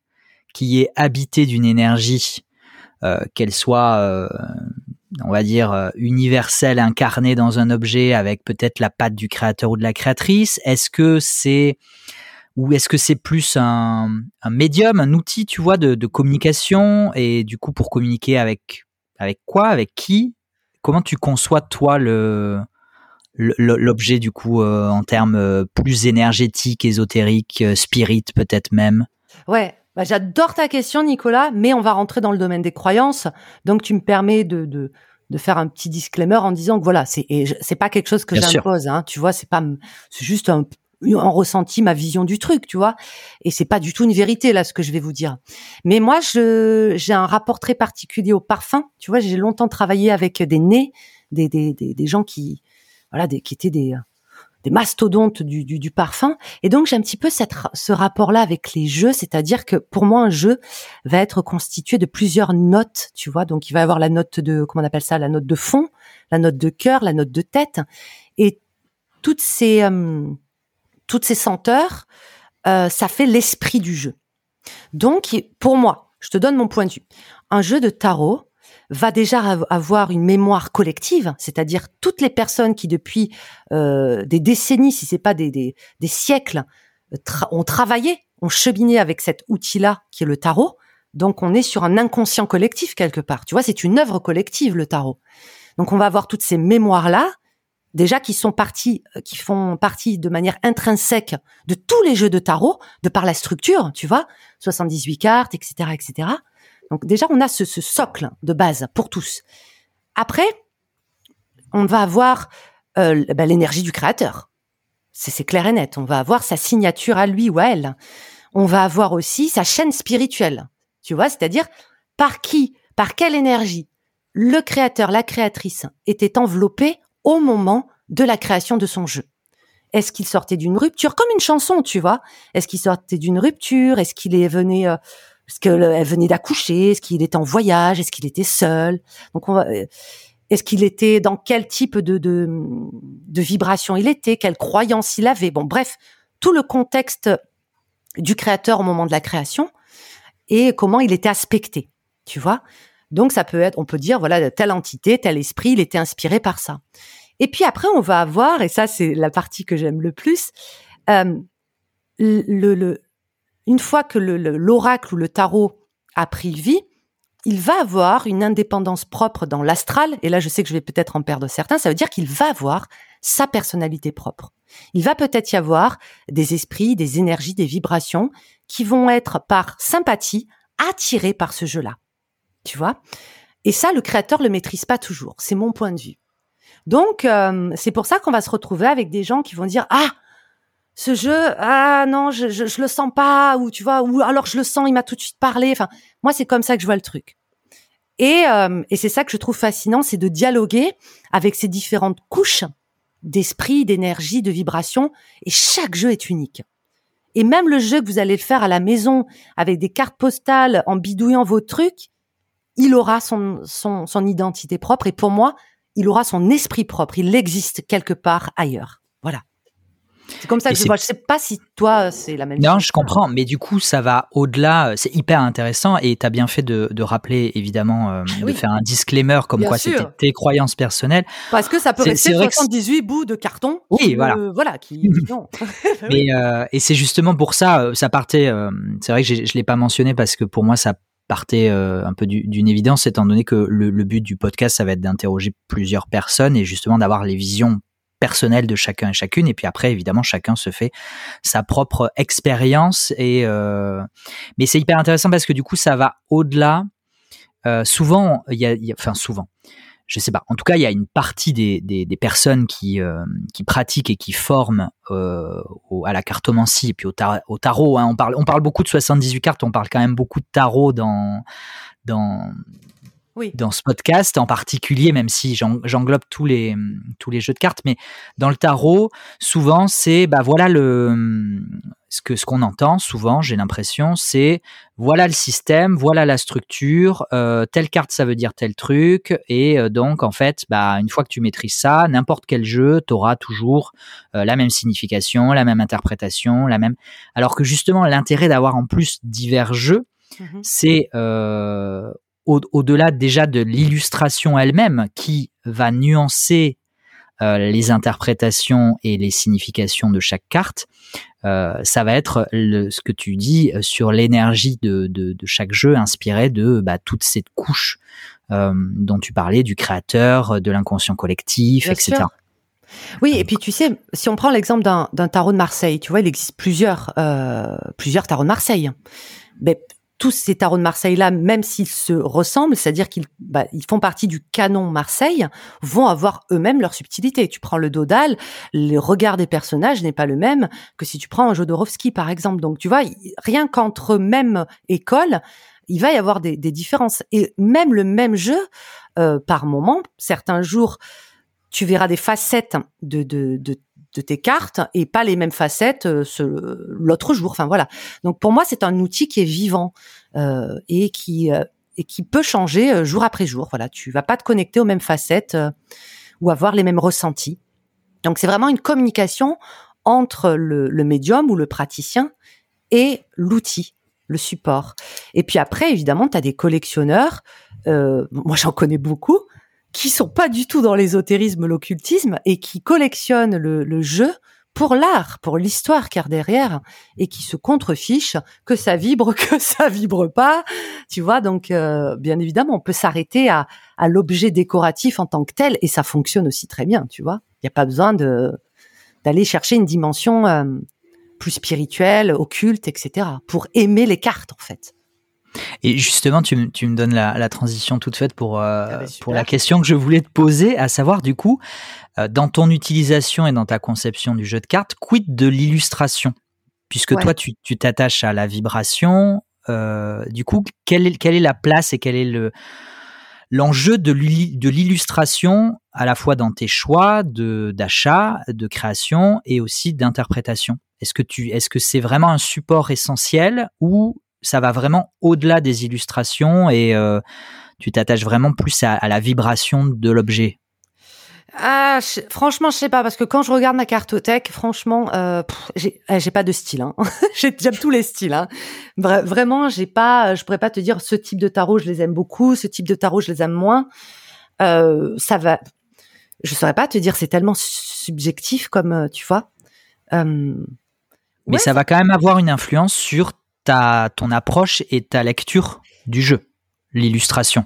qui est habité d'une énergie, qu'elle soit, on va dire, universelle, incarnée dans un objet avec peut-être la patte du créateur ou de la créatrice? Est-ce que c'est ou est-ce que c'est plus un, un médium, un outil, tu vois, de, de communication et du coup pour communiquer avec avec quoi, avec qui? Comment tu conçois toi le l'objet du coup euh, en termes euh, plus énergétiques, ésotériques, euh, spirit peut-être même? Ouais, bah, j'adore ta question, Nicolas, mais on va rentrer dans le domaine des croyances. Donc, tu me permets de, de, de faire un petit disclaimer en disant que voilà, c'est c'est pas quelque chose que j'impose. Hein, tu vois, c'est pas, c'est juste un, un ressenti, ma vision du truc, tu vois. Et c'est pas du tout une vérité là, ce que je vais vous dire. Mais moi, je j'ai un rapport très particulier au parfum. Tu vois, j'ai longtemps travaillé avec des nez, des des des, des gens qui voilà, des, qui étaient des des mastodontes du, du, du parfum. Et donc, j'ai un petit peu cette, ce rapport-là avec les jeux, c'est-à-dire que pour moi, un jeu va être constitué de plusieurs notes, tu vois. Donc, il va y avoir la note de, comment on appelle ça, la note de fond, la note de cœur, la note de tête. Et toutes ces, euh, toutes ces senteurs, euh, ça fait l'esprit du jeu. Donc, pour moi, je te donne mon point de vue. Un jeu de tarot va déjà av- avoir une mémoire collective, c'est-à-dire toutes les personnes qui depuis euh, des décennies, si c'est pas des, siècles, euh, ont travaillé, ont cheminé avec cet outil-là qui est le tarot. Donc on est sur un inconscient collectif quelque part. Tu vois, c'est une œuvre collective le tarot. Donc on va avoir toutes ces mémoires-là, déjà qui sont parties, euh, qui font partie de manière intrinsèque de tous les jeux de tarot, de par la structure, tu vois, 78 cartes, etc., etc. Donc déjà on a ce, ce socle de base pour tous. Après, on va avoir euh, ben, l'énergie du créateur. C'est clair et net. On va avoir sa signature à lui ou à elle. On va avoir aussi sa chaîne spirituelle. Tu vois, c'est-à-dire par qui, par quelle énergie le créateur, la créatrice était enveloppé au moment de la création de son jeu. Est-ce qu'il sortait d'une rupture comme une chanson, tu vois? Est-ce qu'il sortait d'une rupture? Est-ce qu'il est venu euh, Est-ce qu'elle venait d'accoucher? Est-ce qu'il était en voyage? Est-ce qu'il était seul? Donc euh, est-ce qu'il était dans quel type de, de, de vibration il était, quelle croyance il avait? Bon, bref, tout le contexte du créateur au moment de la création et comment il était aspecté, tu vois? Donc ça peut être, on peut dire, voilà, telle entité, tel esprit, il était inspiré par ça. Et puis après, on va avoir, et ça c'est la partie que j'aime le plus, euh, le, une fois que l'oracle ou le tarot a pris vie, il va avoir une indépendance propre dans l'astral, et là je sais que je vais peut-être en perdre certains, ça veut dire qu'il va avoir sa personnalité propre. Il va peut-être y avoir des esprits, des énergies, des vibrations qui vont être par sympathie attirés par ce jeu-là. Tu vois Et ça, le créateur le maîtrise pas toujours. C'est mon point de vue. Donc, euh, c'est pour ça qu'on va se retrouver avec des gens qui vont dire ah ce jeu ah non je, je, le sens pas ou tu vois ou alors je le sens il m'a tout de suite parlé. Moi c'est comme ça que je vois le truc. Et, euh, et c'est ça que je trouve fascinant, c'est de dialoguer avec ces différentes couches d'esprit, d'énergie, de vibration. Et chaque jeu est unique. Et même le jeu que vous allez faire à la maison avec des cartes postales en bidouillant vos trucs, il aura son, son, son identité propre. Et pour moi, il aura son esprit propre. Il existe quelque part ailleurs. Voilà. C'est comme ça que je vois. Je sais pas si toi, c'est la même chose. Non, je comprends. Mais du coup, ça va au-delà. C'est hyper intéressant. Et tu as bien fait de, de rappeler, évidemment, euh, de faire un disclaimer comme quoi c'était tes croyances personnelles. Parce que ça peut rester 78 bouts de carton. Oui, voilà. voilà. Qui, mais, euh, et c'est justement pour ça, euh, ça partait. Euh, c'est vrai que je l'ai pas mentionné parce que pour moi, ça partait euh, un peu d'une évidence, étant donné que le, but du podcast, ça va être d'interroger plusieurs personnes et justement d'avoir les visions personnelles de chacun et chacune. Et puis après, évidemment, chacun se fait sa propre expérience. Et euh, mais c'est hyper intéressant parce que du coup, ça va au-delà. Euh, souvent, il y, a, y enfin souvent, je sais pas. En tout cas, il y a une partie des, des, des personnes qui, euh, qui pratiquent et qui forment euh, au, à la cartomancie et puis au, tar au tarot. Hein. On, parle, on parle beaucoup de 78 cartes, on parle quand même beaucoup de tarot dans, dans, oui. dans ce podcast en particulier, même si j'englobe tous les, tous les jeux de cartes. Mais dans le tarot, souvent, c'est bah voilà le ce que ce qu'on entend souvent, j'ai l'impression, c'est voilà le système, voilà la structure, euh, telle carte ça veut dire tel truc, et euh, donc en fait, bah une fois que tu maîtrises ça, n'importe quel jeu, t'auras toujours euh, la même signification, la même interprétation, la même. Alors que justement, l'intérêt d'avoir en plus divers jeux, mmh c'est au-delà déjà de l'illustration elle-même qui va nuancer les interprétations et les significations de chaque carte, euh, ça va être le, ce que tu dis euh, sur l'énergie de, de, de, chaque jeu inspiré de bah, toute cette couche euh, dont tu parlais, du créateur, de l'inconscient collectif, Bien etc. Sûr. Oui, et puis tu sais, si on prend l'exemple d'un tarot de Marseille, tu vois, il existe plusieurs, euh, plusieurs tarots de Marseille. Mais tous ces tarots de Marseille-là, même s'ils se ressemblent, c'est-à-dire qu'ils bah, ils font partie du canon Marseille, vont avoir eux-mêmes leur subtilité. Tu prends le Dodal, le regard des personnages n'est pas le même que si tu prends un Jodorowsky, par exemple. Donc, tu vois, rien qu'entre même écoles, il va y avoir des, des, différences. Et même le même jeu, euh, par moment, certains jours, tu verras des facettes de, de, de de tes cartes et pas les mêmes facettes euh, l'autre jour. Enfin voilà. Donc pour moi, c'est un outil qui est vivant euh, et qui euh, et qui peut changer jour après jour. Voilà, tu vas pas te connecter aux mêmes facettes ou avoir les mêmes ressentis. Donc c'est vraiment une communication entre le, le médium ou le praticien et l'outil, le support. Et puis après, évidemment, tu as des collectionneurs. moi, j'en connais beaucoup qui sont pas du tout dans l'ésotérisme, l'occultisme, et qui collectionnent le, le jeu pour l'art, pour l'histoire car derrière, et qui se contrefichent que ça vibre, que ça vibre pas, tu vois. Donc, euh, bien évidemment, on peut s'arrêter à, à l'objet décoratif en tant que tel, et ça fonctionne aussi très bien, tu vois. Il n'y a pas besoin de d'aller chercher une dimension euh, plus spirituelle, occulte, etc. pour aimer les cartes, en fait. Et justement, tu, tu me donnes la, la, transition toute faite pour, euh, ah bah pour la question que je voulais te poser, à savoir du coup, euh, dans ton utilisation et dans ta conception du jeu de cartes, quid de l'illustration? Puisque ouais. toi, tu t'attaches à la vibration, du coup, quelle est, quelle est la place et quel est le l'enjeu de l'illustration à la fois dans tes choix de d'achat, de création et aussi d'interprétation? Est-ce que tu est-ce que c'est vraiment un support essentiel ou ça va vraiment au-delà des illustrations et euh, tu t'attaches vraiment plus à, la vibration de l'objet ah, franchement, je sais pas parce que quand je regarde ma cartothèque, franchement, euh, eh, j'ai pas de style. Hein. J'aime tous les styles. Hein. vraiment, j'ai pas, je pourrais pas te dire ce type de tarot, je les aime beaucoup, ce type de tarot, je les aime moins. Euh, ça va. Je saurais pas te dire, c'est tellement subjectif comme euh, tu vois. Euh, Mais ça va quand même avoir une influence sur ta ton approche et ta lecture du jeu, l'illustration.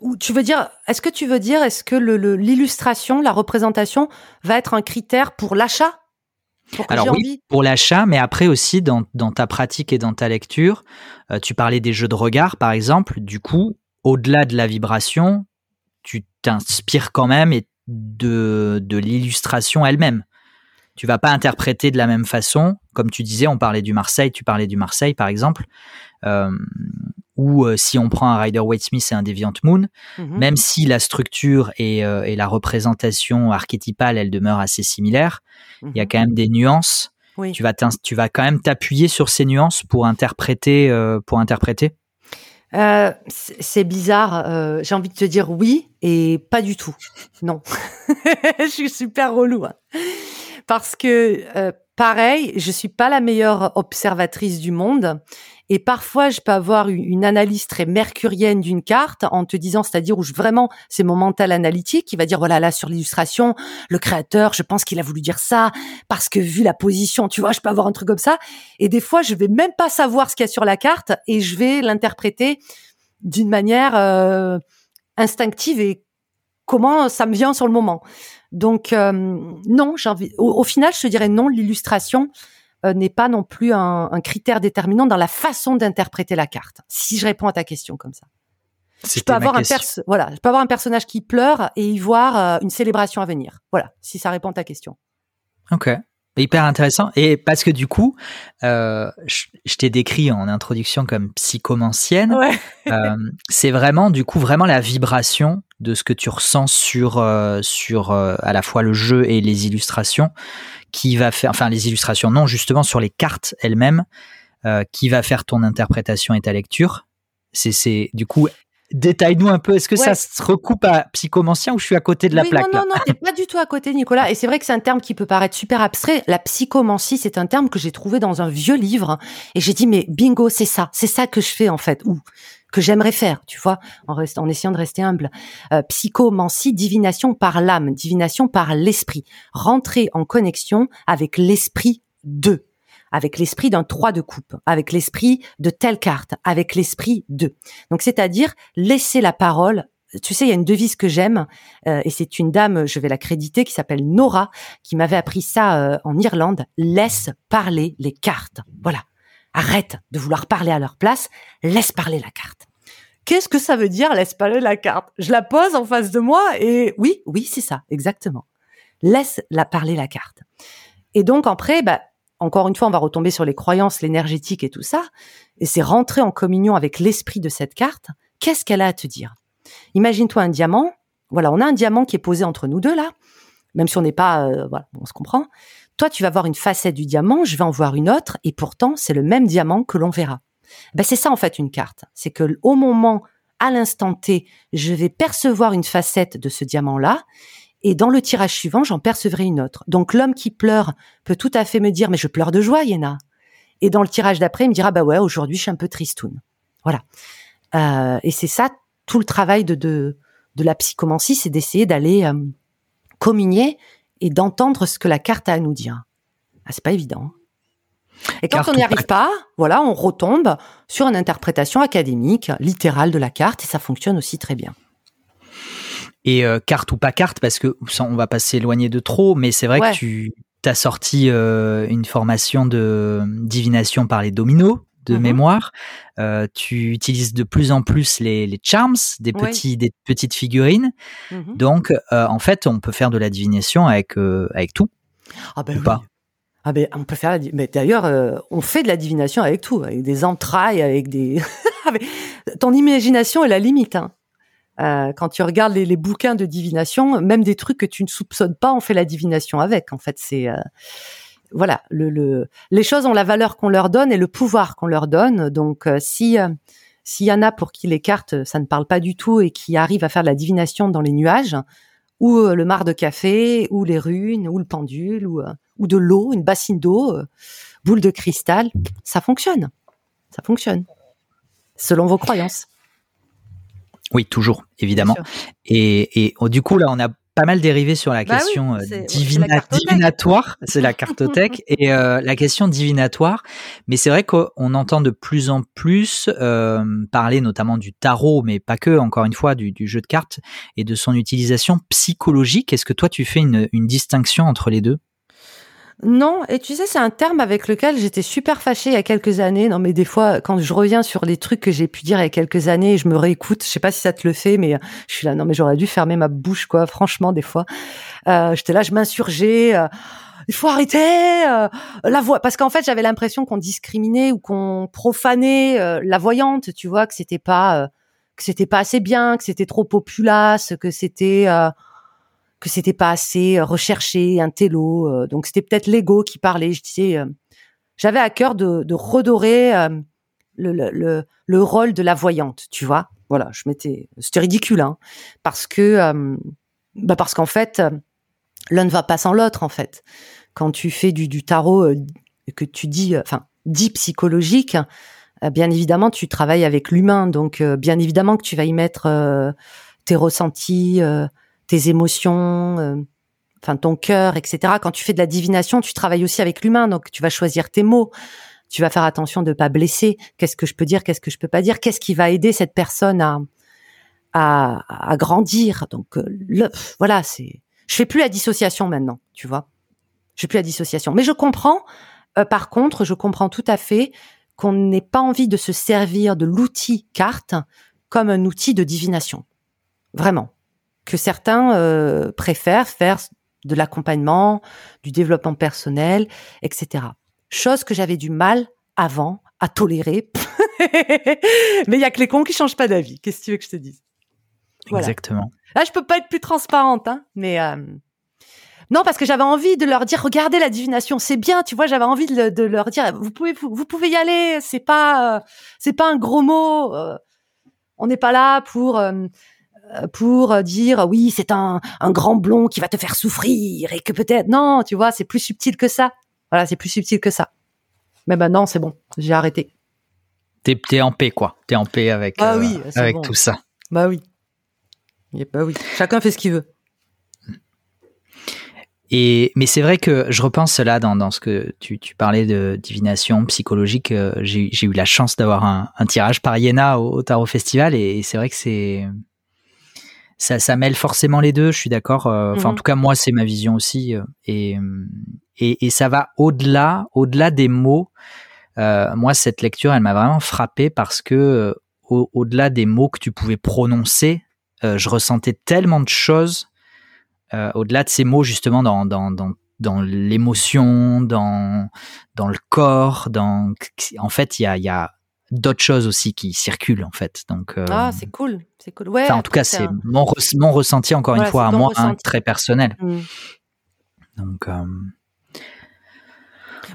Ou tu veux dire, est-ce que tu veux dire, est-ce que l'illustration, la représentation va être un critère pour l'achat? Alors oui, pour l'achat, mais après aussi dans, ta pratique et dans ta lecture, euh, tu parlais des jeux de regard par exemple. Du coup, au-delà de la vibration, tu t'inspires quand même de, de l'illustration elle-même. Tu vas pas interpréter de la même façon. Comme tu disais, on parlait du Marseille, tu parlais du Marseille par exemple. Euh, ou euh, si on prend un Rider Waite Smith et un Deviant Moon, mhm. même si la structure euh, et, la représentation archétypale, elle demeure assez similaire, il y a mhm. quand même des nuances. Tu, vas tu vas quand même t'appuyer sur ces nuances pour interpréter. Pour interpréter. c'est bizarre. J'ai envie de te dire oui et pas du tout. Non, je suis super relou hein. Parce que pareil, je suis pas la meilleure observatrice du monde et parfois, je peux avoir une analyse très mercurienne d'une carte en te disant, c'est-à-dire où je, vraiment, c'est mon mental analytique qui va dire, voilà, là, sur l'illustration, le créateur, je pense qu'il a voulu dire ça parce que vu la position, tu vois, je peux avoir un truc comme ça. Et des fois, je vais même pas savoir ce qu'il y a sur la carte et je vais l'interpréter d'une manière euh, instinctive et comment ça me vient sur le moment. Donc euh, non, envie. au, final, je te dirais non. L'illustration, euh, n'est pas non plus un, critère déterminant dans la façon d'interpréter la carte. Si je réponds à ta question comme ça. Je peux avoir un voilà, je peux avoir un personnage qui pleure et y voir euh, une célébration à venir. Voilà, si ça répond à ta question. Ok. Hyper intéressant. Et parce que du coup, euh, je, t'ai décrit en introduction comme psychomancienne. c'est vraiment, du coup, vraiment la vibration de ce que tu ressens sur, sur à la fois le jeu et les illustrations qui va faire, enfin les illustrations, non, justement sur les cartes elles-mêmes, euh, qui va faire ton interprétation et ta lecture. C'est, c'est du coup, détaille-nous un peu. Est-ce que ça se recoupe à psychomancien ou je suis à côté de la plaque Non, non, non, t'es pas du tout à côté, Nicolas. Et c'est vrai que c'est un terme qui peut paraître super abstrait. La psychomancie, c'est un terme que j'ai trouvé dans un vieux livre et j'ai dit mais bingo, c'est ça, c'est ça que je fais en fait. Ou que j'aimerais faire, tu vois, en, en essayant de rester humble. Euh, psychomancie, divination par l'âme, divination par l'esprit. Rentrer en connexion avec l'esprit de avec l'esprit d'un 3 de coupe, avec l'esprit de telle carte, avec l'esprit de. Donc c'est-à-dire laisser la parole tu sais, il y a une devise que j'aime, euh, et c'est une dame, je vais la créditer, qui s'appelle Nora, qui m'avait appris ça euh, en Irlande. Laisse parler les cartes. Voilà. Arrête de vouloir parler à leur place, laisse parler la carte. Qu'est-ce que ça veut dire laisse parler la carte? Je la pose en face de moi et oui, oui, c'est ça, exactement. Laisse la parler la carte. Et donc après, bah, encore une fois, on va retomber sur les croyances, l'énergétique et tout ça, et c'est rentrer en communion avec l'esprit de cette carte. Qu'est-ce qu'elle a à te dire? Imagine-toi un diamant. Voilà, on a un diamant qui est posé entre nous deux là, même si on n'est pas, euh, voilà, on se comprend. Toi, tu vas voir une facette du diamant, je vais en voir une autre, et pourtant, c'est le même diamant que l'on verra. Ben, c'est ça, en fait, une carte. C'est que au moment, à l'instant T, je vais percevoir une facette de ce diamant-là, et dans le tirage suivant, j'en percevrai une autre. Donc, l'homme qui pleure peut tout à fait me dire, mais je pleure de joie, Yéna. Et dans le tirage d'après, il me dira, bah ouais, aujourd'hui, je suis un peu tristoun. Voilà. Euh, et c'est ça, tout le travail de, de, de la psychomancie, c'est d'essayer d'aller euh, communier et d'entendre ce que la carte a à nous dire. Ah, c'est pas évident. Et quand on n'y arrive pas, voilà, on retombe sur une interprétation académique, littérale de la carte, et ça fonctionne aussi très bien. Et euh, carte ou pas carte, parce que on va pas s'éloigner de trop, mais c'est vrai que tu as sorti euh, une formation de divination par les dominos de mhm. mémoire. Euh, tu utilises de plus en plus les, charms, des, petits, des petites figurines. Mhm. Donc, euh, en fait, on peut faire de la divination avec, euh, avec tout. Ah ben pas. Ah ben on peut faire. La, mais d'ailleurs, on fait de la divination avec tout, avec des entrailles, avec des. Ton imagination est la limite. Hein. Euh, quand tu regardes les, les, bouquins de divination, même des trucs que tu ne soupçonnes pas, on fait la divination avec. En fait, c'est euh, voilà, le, le, les choses ont la valeur qu'on leur donne et le pouvoir qu'on leur donne. Donc, euh, si s'il y en a pour qui les cartes ça ne parle pas du tout et qui arrivent à faire de la divination dans les nuages, ou le mar de café, ou les runes, ou le pendule, ou ou de l'eau, une bassine d'eau, euh, boule de cristal, ça fonctionne. Ça fonctionne. Selon vos croyances. Oui, toujours, évidemment. Et, oh, du coup, là, on a pas mal dérivé sur la bah question euh, divinatoire, c'est la cartothèque, et euh, la question divinatoire. Mais c'est vrai qu'on entend de plus en plus parler notamment du tarot, mais pas que, encore une fois, du, jeu de cartes et de son utilisation psychologique. Est-ce que toi, tu fais une distinction entre les deux? Non, et tu sais, c'est un terme avec lequel j'étais super fâchée il y a quelques années. Non, mais des fois, quand je reviens sur les trucs que j'ai pu dire il y a quelques années, je me réécoute. Je sais pas si ça te le fait, mais je suis là. Non, mais j'aurais dû fermer ma bouche, quoi. Franchement, des fois, euh, j'étais là, je m'insurgeais. Euh, il faut arrêter euh, la voix, parce qu'en fait, j'avais l'impression qu'on discriminait ou qu'on profanait euh, la voyante. Tu vois, que c'était pas, que c'était pas assez bien, que c'était trop populace, que c'était que c'était pas assez euh, recherché, un télo. Euh, donc c'était peut-être l'ego qui parlait. Je disais, euh, j'avais à cœur de, redorer le, le, le, rôle de la voyante, tu vois. Voilà, je m'étais, c'était ridicule, hein, parce que, bah parce qu'en fait, l'un ne va pas sans l'autre, en fait. Quand tu fais du, du tarot que tu dis, enfin, dit psychologique, bien évidemment, tu travailles avec l'humain, donc bien évidemment que tu vas y mettre tes ressentis, tes émotions, euh, enfin ton cœur, etc. Quand tu fais de la divination, tu travailles aussi avec l'humain, donc tu vas choisir tes mots. Tu vas faire attention de pas blesser. Qu'est-ce que je peux dire Qu'est-ce que je peux pas dire? Qu'est-ce qui va aider cette personne à à, à grandir? Donc euh, le, voilà, c'est. Je fais plus la dissociation maintenant, tu vois. Je fais plus la dissociation, mais je comprends. Euh, par contre, je comprends tout à fait qu'on n'ait pas envie de se servir de l'outil carte comme un outil de divination. Vraiment que certains euh, préfèrent faire de l'accompagnement, du développement personnel, etc. Chose que j'avais du mal avant à tolérer. Mais il y a que les cons qui changent pas d'avis. Qu'est-ce que tu veux que je te dise? Exactement. Là, je peux pas être plus transparente, hein, mais euh, non, parce que j'avais envie de leur dire, regardez la divination, c'est bien, tu vois. J'avais envie de, leur dire, vous pouvez, vous, pouvez y aller. C'est pas, euh, c'est pas un gros mot. on n'est pas là pour pour dire oui, c'est un, un grand blond qui va te faire souffrir et que peut-être non, tu vois, c'est plus subtil que ça. Voilà, c'est plus subtil que ça. Mais maintenant, c'est bon, j'ai arrêté. T'es es en paix, quoi. T'es en paix avec, ah oui, euh, avec tout ça. Bah oui. Bah oui. Chacun fait ce qu'il veut. Et, mais c'est vrai que je repense là dans, dans ce que tu, tu parlais de divination psychologique. Euh, j'ai eu la chance d'avoir un, un, tirage par Iéna au, au Tarot Festival et c'est vrai que c'est ça, ça mêle forcément les deux. Je suis d'accord. Euh, enfin, en mhm. tout cas, moi, c'est ma vision aussi. Euh, et, et, et ça va au-delà, au-delà des mots. Euh, moi, cette lecture, elle m'a vraiment frappé parce que au, delà des mots que tu pouvais prononcer, je ressentais tellement de choses au-delà de ces mots justement dans dans dans, dans l'émotion, dans dans le corps, dans en fait il y a il y a d'autres choses aussi qui circulent en fait. Donc euh, ah c'est cool, c'est cool. Ouais. en tout cas c'est mon, mon, ressenti encore une fois à moi très personnel. Mm. Donc euh...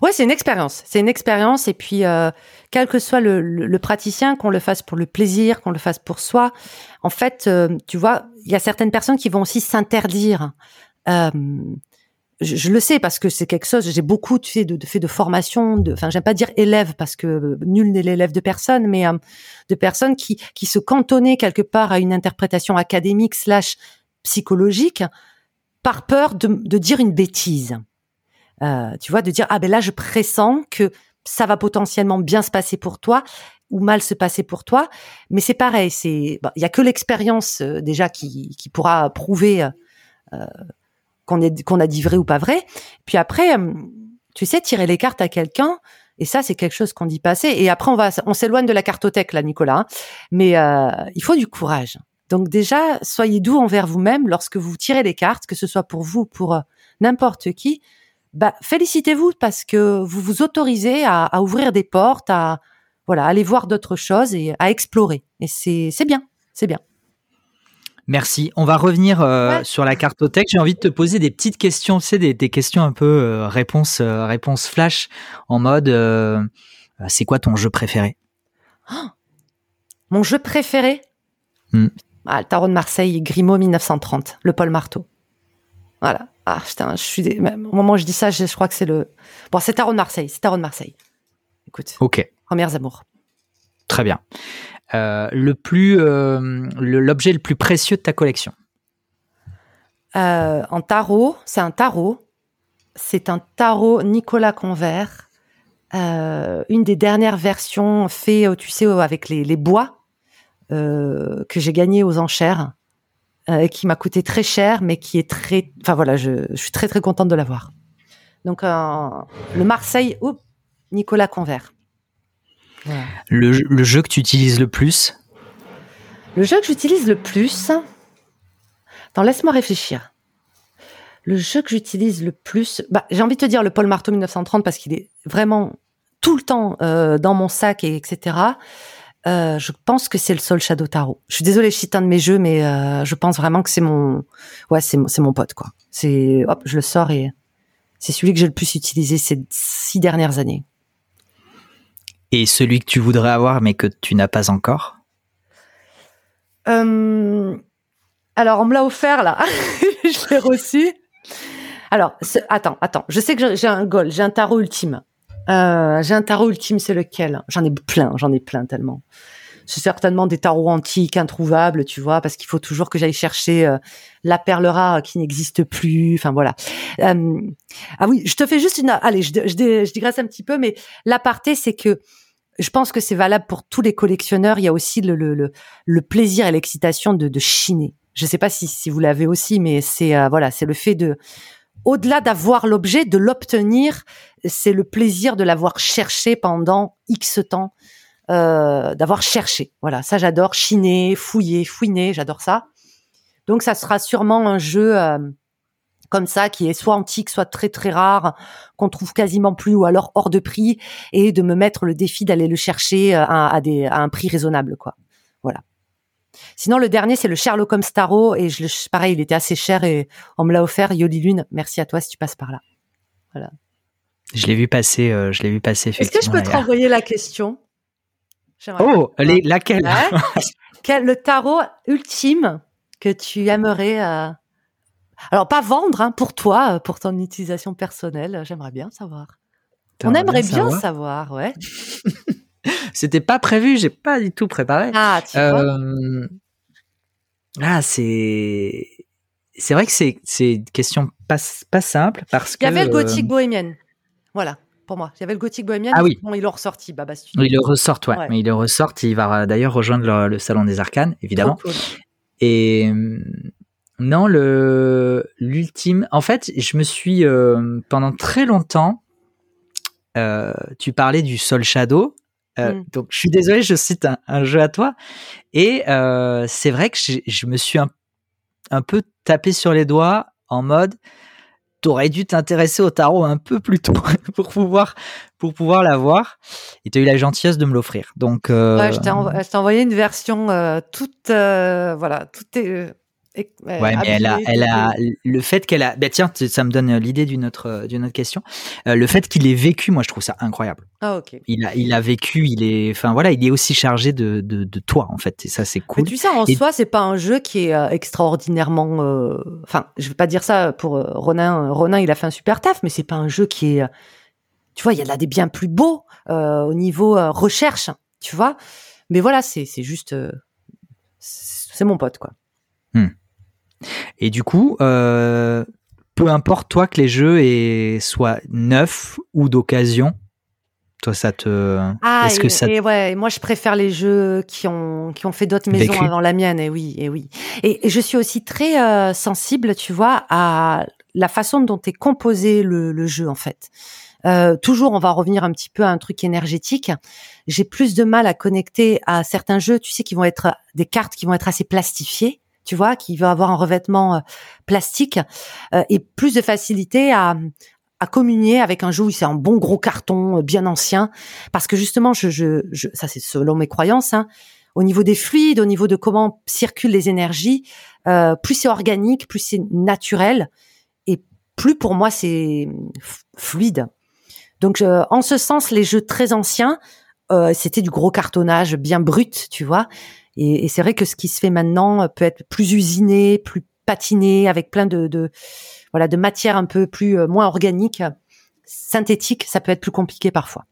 ouais c'est une expérience, c'est une expérience et puis euh, quel que soit le, le, praticien, qu'on le fasse pour le plaisir, qu'on le fasse pour soi, en fait tu vois il y a certaines personnes qui vont aussi s'interdire. Euh, je, le sais parce que c'est quelque chose. J'ai beaucoup fait de, de de formation. De, enfin, j'aime pas dire élève parce que nul n'est l'élève de personne, mais euh, de personnes qui qui se cantonnaient quelque part à une interprétation académique slash psychologique par peur de, de dire une bêtise. Euh, tu vois, de dire ah ben là je pressens que ça va potentiellement bien se passer pour toi ou mal se passer pour toi, mais c'est pareil. C'est il y a que l'expérience euh, déjà qui qui pourra prouver. Qu'on qu'on a dit vrai ou pas vrai. Puis après, euh, tu sais, tirer les cartes à quelqu'un. Et ça, c'est quelque chose qu'on dit pas assez. Et après, on va, on s'éloigne de la cartothèque là, Nicolas. Mais euh, il faut du courage. Donc déjà, soyez doux envers vous-même lorsque vous tirez les cartes, que ce soit pour vous, pour euh, n'importe qui. bah, félicitez-vous parce que vous vous autorisez à, ouvrir des portes, à voilà, aller voir d'autres choses et à explorer. Et c'est bien, c'est bien. Merci. On va revenir euh, sur la cartothèque. J'ai envie de te poser des petites questions, tu sais, des, des questions un peu euh, réponse euh, réponse flash en mode euh, c'est quoi ton jeu préféré? Oh Mon jeu préféré? Hmm. ah, Le tarot de Marseille, Grimaud 1930, le Paul Marteau. Voilà. Ah putain, je suis des- au moment où je dis ça, je, je crois que c'est le bon, c'est tarot de Marseille, c'est tarot de Marseille. Écoute, Ok, premières amours. très bien. Euh, le plus euh, l'objet le plus précieux de ta collection Euh, en tarot, c'est un tarot. C'est un tarot Nicolas Convert. Une des dernières versions fait, euh, tu sais, avec les, bois que j'ai gagné aux enchères, euh, qui m'a coûté très cher, mais qui est très, enfin voilà, je, suis très très contente de l'avoir. Donc le Marseille, Nicolas Convert. Le, jeu- que tu utilises le plus Le jeu que j'utilise le plus. Attends, laisse-moi réfléchir. Le jeu que j'utilise le plus, bah, j'ai envie de te dire le Paul Marteau 1930 parce qu'il est vraiment tout le temps euh, dans mon sac et etc. Euh, je pense que c'est le Soul Shadow Tarot. Je suis désolée, je de mes jeux, mais euh, je pense vraiment que c'est mon, ouais, c'est mon- c'est mon pote quoi. C'est, hop, je le sors et c'est celui que j'ai le plus utilisé ces six dernières années. Et celui que tu voudrais avoir mais que tu n'as pas encore Euh, alors, on me l'a offert là. je l'ai reçu. Alors, attends, attends. Je sais que j'ai- un goal, j'ai un tarot ultime. Euh, j'ai un tarot ultime, c'est lequel? J'en ai plein, j'en ai plein tellement. C'est certainement des tarots antiques, introuvables, tu vois, parce qu'il faut toujours que j'aille chercher euh, la perle rare qui n'existe plus. Enfin voilà. Ah oui, je te fais juste une. Allez, je, je, je digresse un petit peu, mais l'aparté, c'est que je pense que c'est valable pour tous les collectionneurs. Il y a aussi le, le, le, le plaisir et l'excitation de, de chiner. Je sais pas si, si vous l'avez aussi, mais c'est euh, voilà, c'est le fait de, au-delà d'avoir l'objet, de l'obtenir, c'est le plaisir de l'avoir cherché pendant X temps, euh, d'avoir cherché. Voilà, ça j'adore, chiner, fouiller, fouiner, j'adore ça. Donc ça sera sûrement un jeu euh, comme ça qui est soit antique, soit très très rare, qu'on trouve quasiment plus ou alors hors de prix, et de me mettre le défi d'aller le chercher euh, à, à des, à un prix raisonnable, quoi. Voilà. Sinon, le dernier, c'est le Sherlock Holmes Tarot, et je, le- pareil, il était assez cher et on me l'a offert. Yoli Lune, merci à toi si tu passes par là. Je l'ai vu passer, euh, je l'ai vu passer Est-ce que je peux te renvoyer la question? Oh, les- laquelle? Ouais. Quel le tarot ultime que tu aimerais euh, alors pas vendre hein, pour toi, euh, pour ton utilisation personnelle, j'aimerais bien savoir. On aimerait bien savoir savoir, ouais. C'était pas prévu, j'ai pas du tout préparé. Ah, tu vois. Euh, Ah, c'est. C'est vrai que c'est une question pas, pas simple parce Il que. y avait le euh, gothique bohémienne. Voilà, pour moi. Il y avait le gothique bohémienne. Ah oui. Bon, ils l'ont ressorti, Baba Studio. Il le ressortent, ouais. Ouais. Mais il le ressortent. Il va euh, d'ailleurs rejoindre le, le salon des arcanes, évidemment. Cool. Et euh, non, le l'ultime. En fait, je me suis euh, pendant très longtemps. euh, tu parlais du Sol Shadow. Euh, Mm. Donc, je suis désolé, je cite un, un jeu à toi. Et c'est vrai que je me suis un, un peu tapé sur les doigts en mode. T'aurais dû t'intéresser au tarot un peu plus tôt pour pouvoir pour pouvoir l'avoir. Et tu as eu la gentillesse de me l'offrir. Donc Ouais, je t'ai envoyé une version toute, voilà, toute est. euh, euh, Ouais, mais elle a, elle a le fait qu'elle a. Bah tiens, ça me donne l'idée d'une autre, d'une autre question. Euh, le fait qu'il ait vécu, moi, je trouve ça incroyable. Ah, ok. Il a, il a vécu. Il est, enfin voilà, il est aussi chargé de, de, de toi en fait. Et ça, c'est Mais cool. tu sais, en Et- soi, c'est pas un jeu qui est euh, extraordinairement. euh, Enfin, je vais pas dire ça pour euh, Ronin. Ronin, il a fait un super taf, mais c'est pas un jeu qui est. euh, Tu vois, il y en a des bien plus beaux euh, au niveau euh, recherche, tu vois. Mais voilà, c'est c'est juste. euh, c'est c'est mon pote, quoi. Et du coup, euh, peu importe toi que les jeux aient, soient neufs ou d'occasion, toi, ça te. Ah, Est-ce et, que ça- et ouais, moi je préfère les jeux qui ont qui ont fait d'autres maisons Vécu. avant la mienne. Et oui, et oui. Et, et je suis aussi très euh, sensible, tu vois, à la façon dont est composé le, le jeu en fait. Euh, toujours, on va revenir un petit peu à un truc énergétique. J'ai plus de mal à connecter à certains jeux, tu sais, qui vont être des cartes qui vont être assez plastifiées, tu vois, qui vont avoir un revêtement euh, plastique, euh, et plus de facilité à, à communier avec un où c'est un bon gros carton bien ancien, parce que justement, je, je, je ça c'est selon mes croyances, hein, au niveau des fluides, au niveau de comment circulent les énergies, euh, plus c'est organique, plus c'est naturel, et plus pour moi c'est fluide. Donc, en ce sens, les jeux très anciens, euh, c'était du gros cartonnage bien brut, tu vois. Et, et c'est vrai que ce qui se fait maintenant peut être plus usiné, plus patiné, avec plein de, de voilà de matières un peu plus euh, moins organiques, synthétiques. Ça peut être plus compliqué parfois.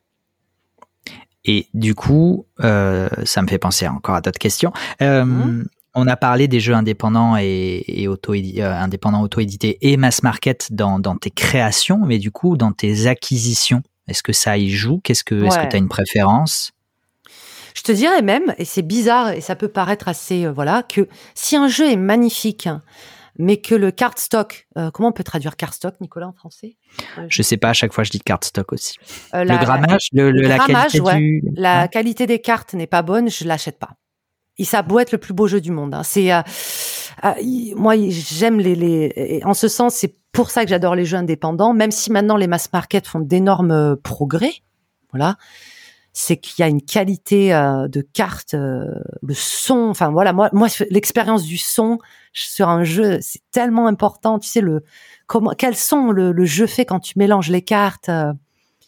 Et du coup, euh, ça me fait penser encore à d'autres questions. Euh, mmh. On a parlé des jeux indépendants et, et auto euh, indépendants auto-édités et mass market dans, dans, tes créations, mais du coup, dans tes acquisitions, est-ce que ça y joue? Qu'est-ce que, est-ce que tu as une préférence? Je te dirais même, et c'est bizarre et ça peut paraître assez, euh, voilà, que si un jeu est magnifique, mais que le cardstock, euh, comment on peut traduire cardstock, Nicolas, en français? Euh, Je sais pas, à chaque fois je dis cardstock aussi. le grammage, le, la qualité La qualité des cartes n'est pas bonne, je l'achète pas. Et ça beau être le plus beau jeu du monde. Hein. C'est moi j'aime les, les en ce sens c'est pour ça que j'adore les jeux indépendants même si maintenant les mass market font d'énormes progrès voilà c'est qu'il y a une qualité euh, de carte, euh, le son. Enfin voilà, moi, moi, l'expérience du son sur un jeu, c'est tellement important. Tu sais le comment, quel son le, jeu fait quand tu mélanges les cartes, euh,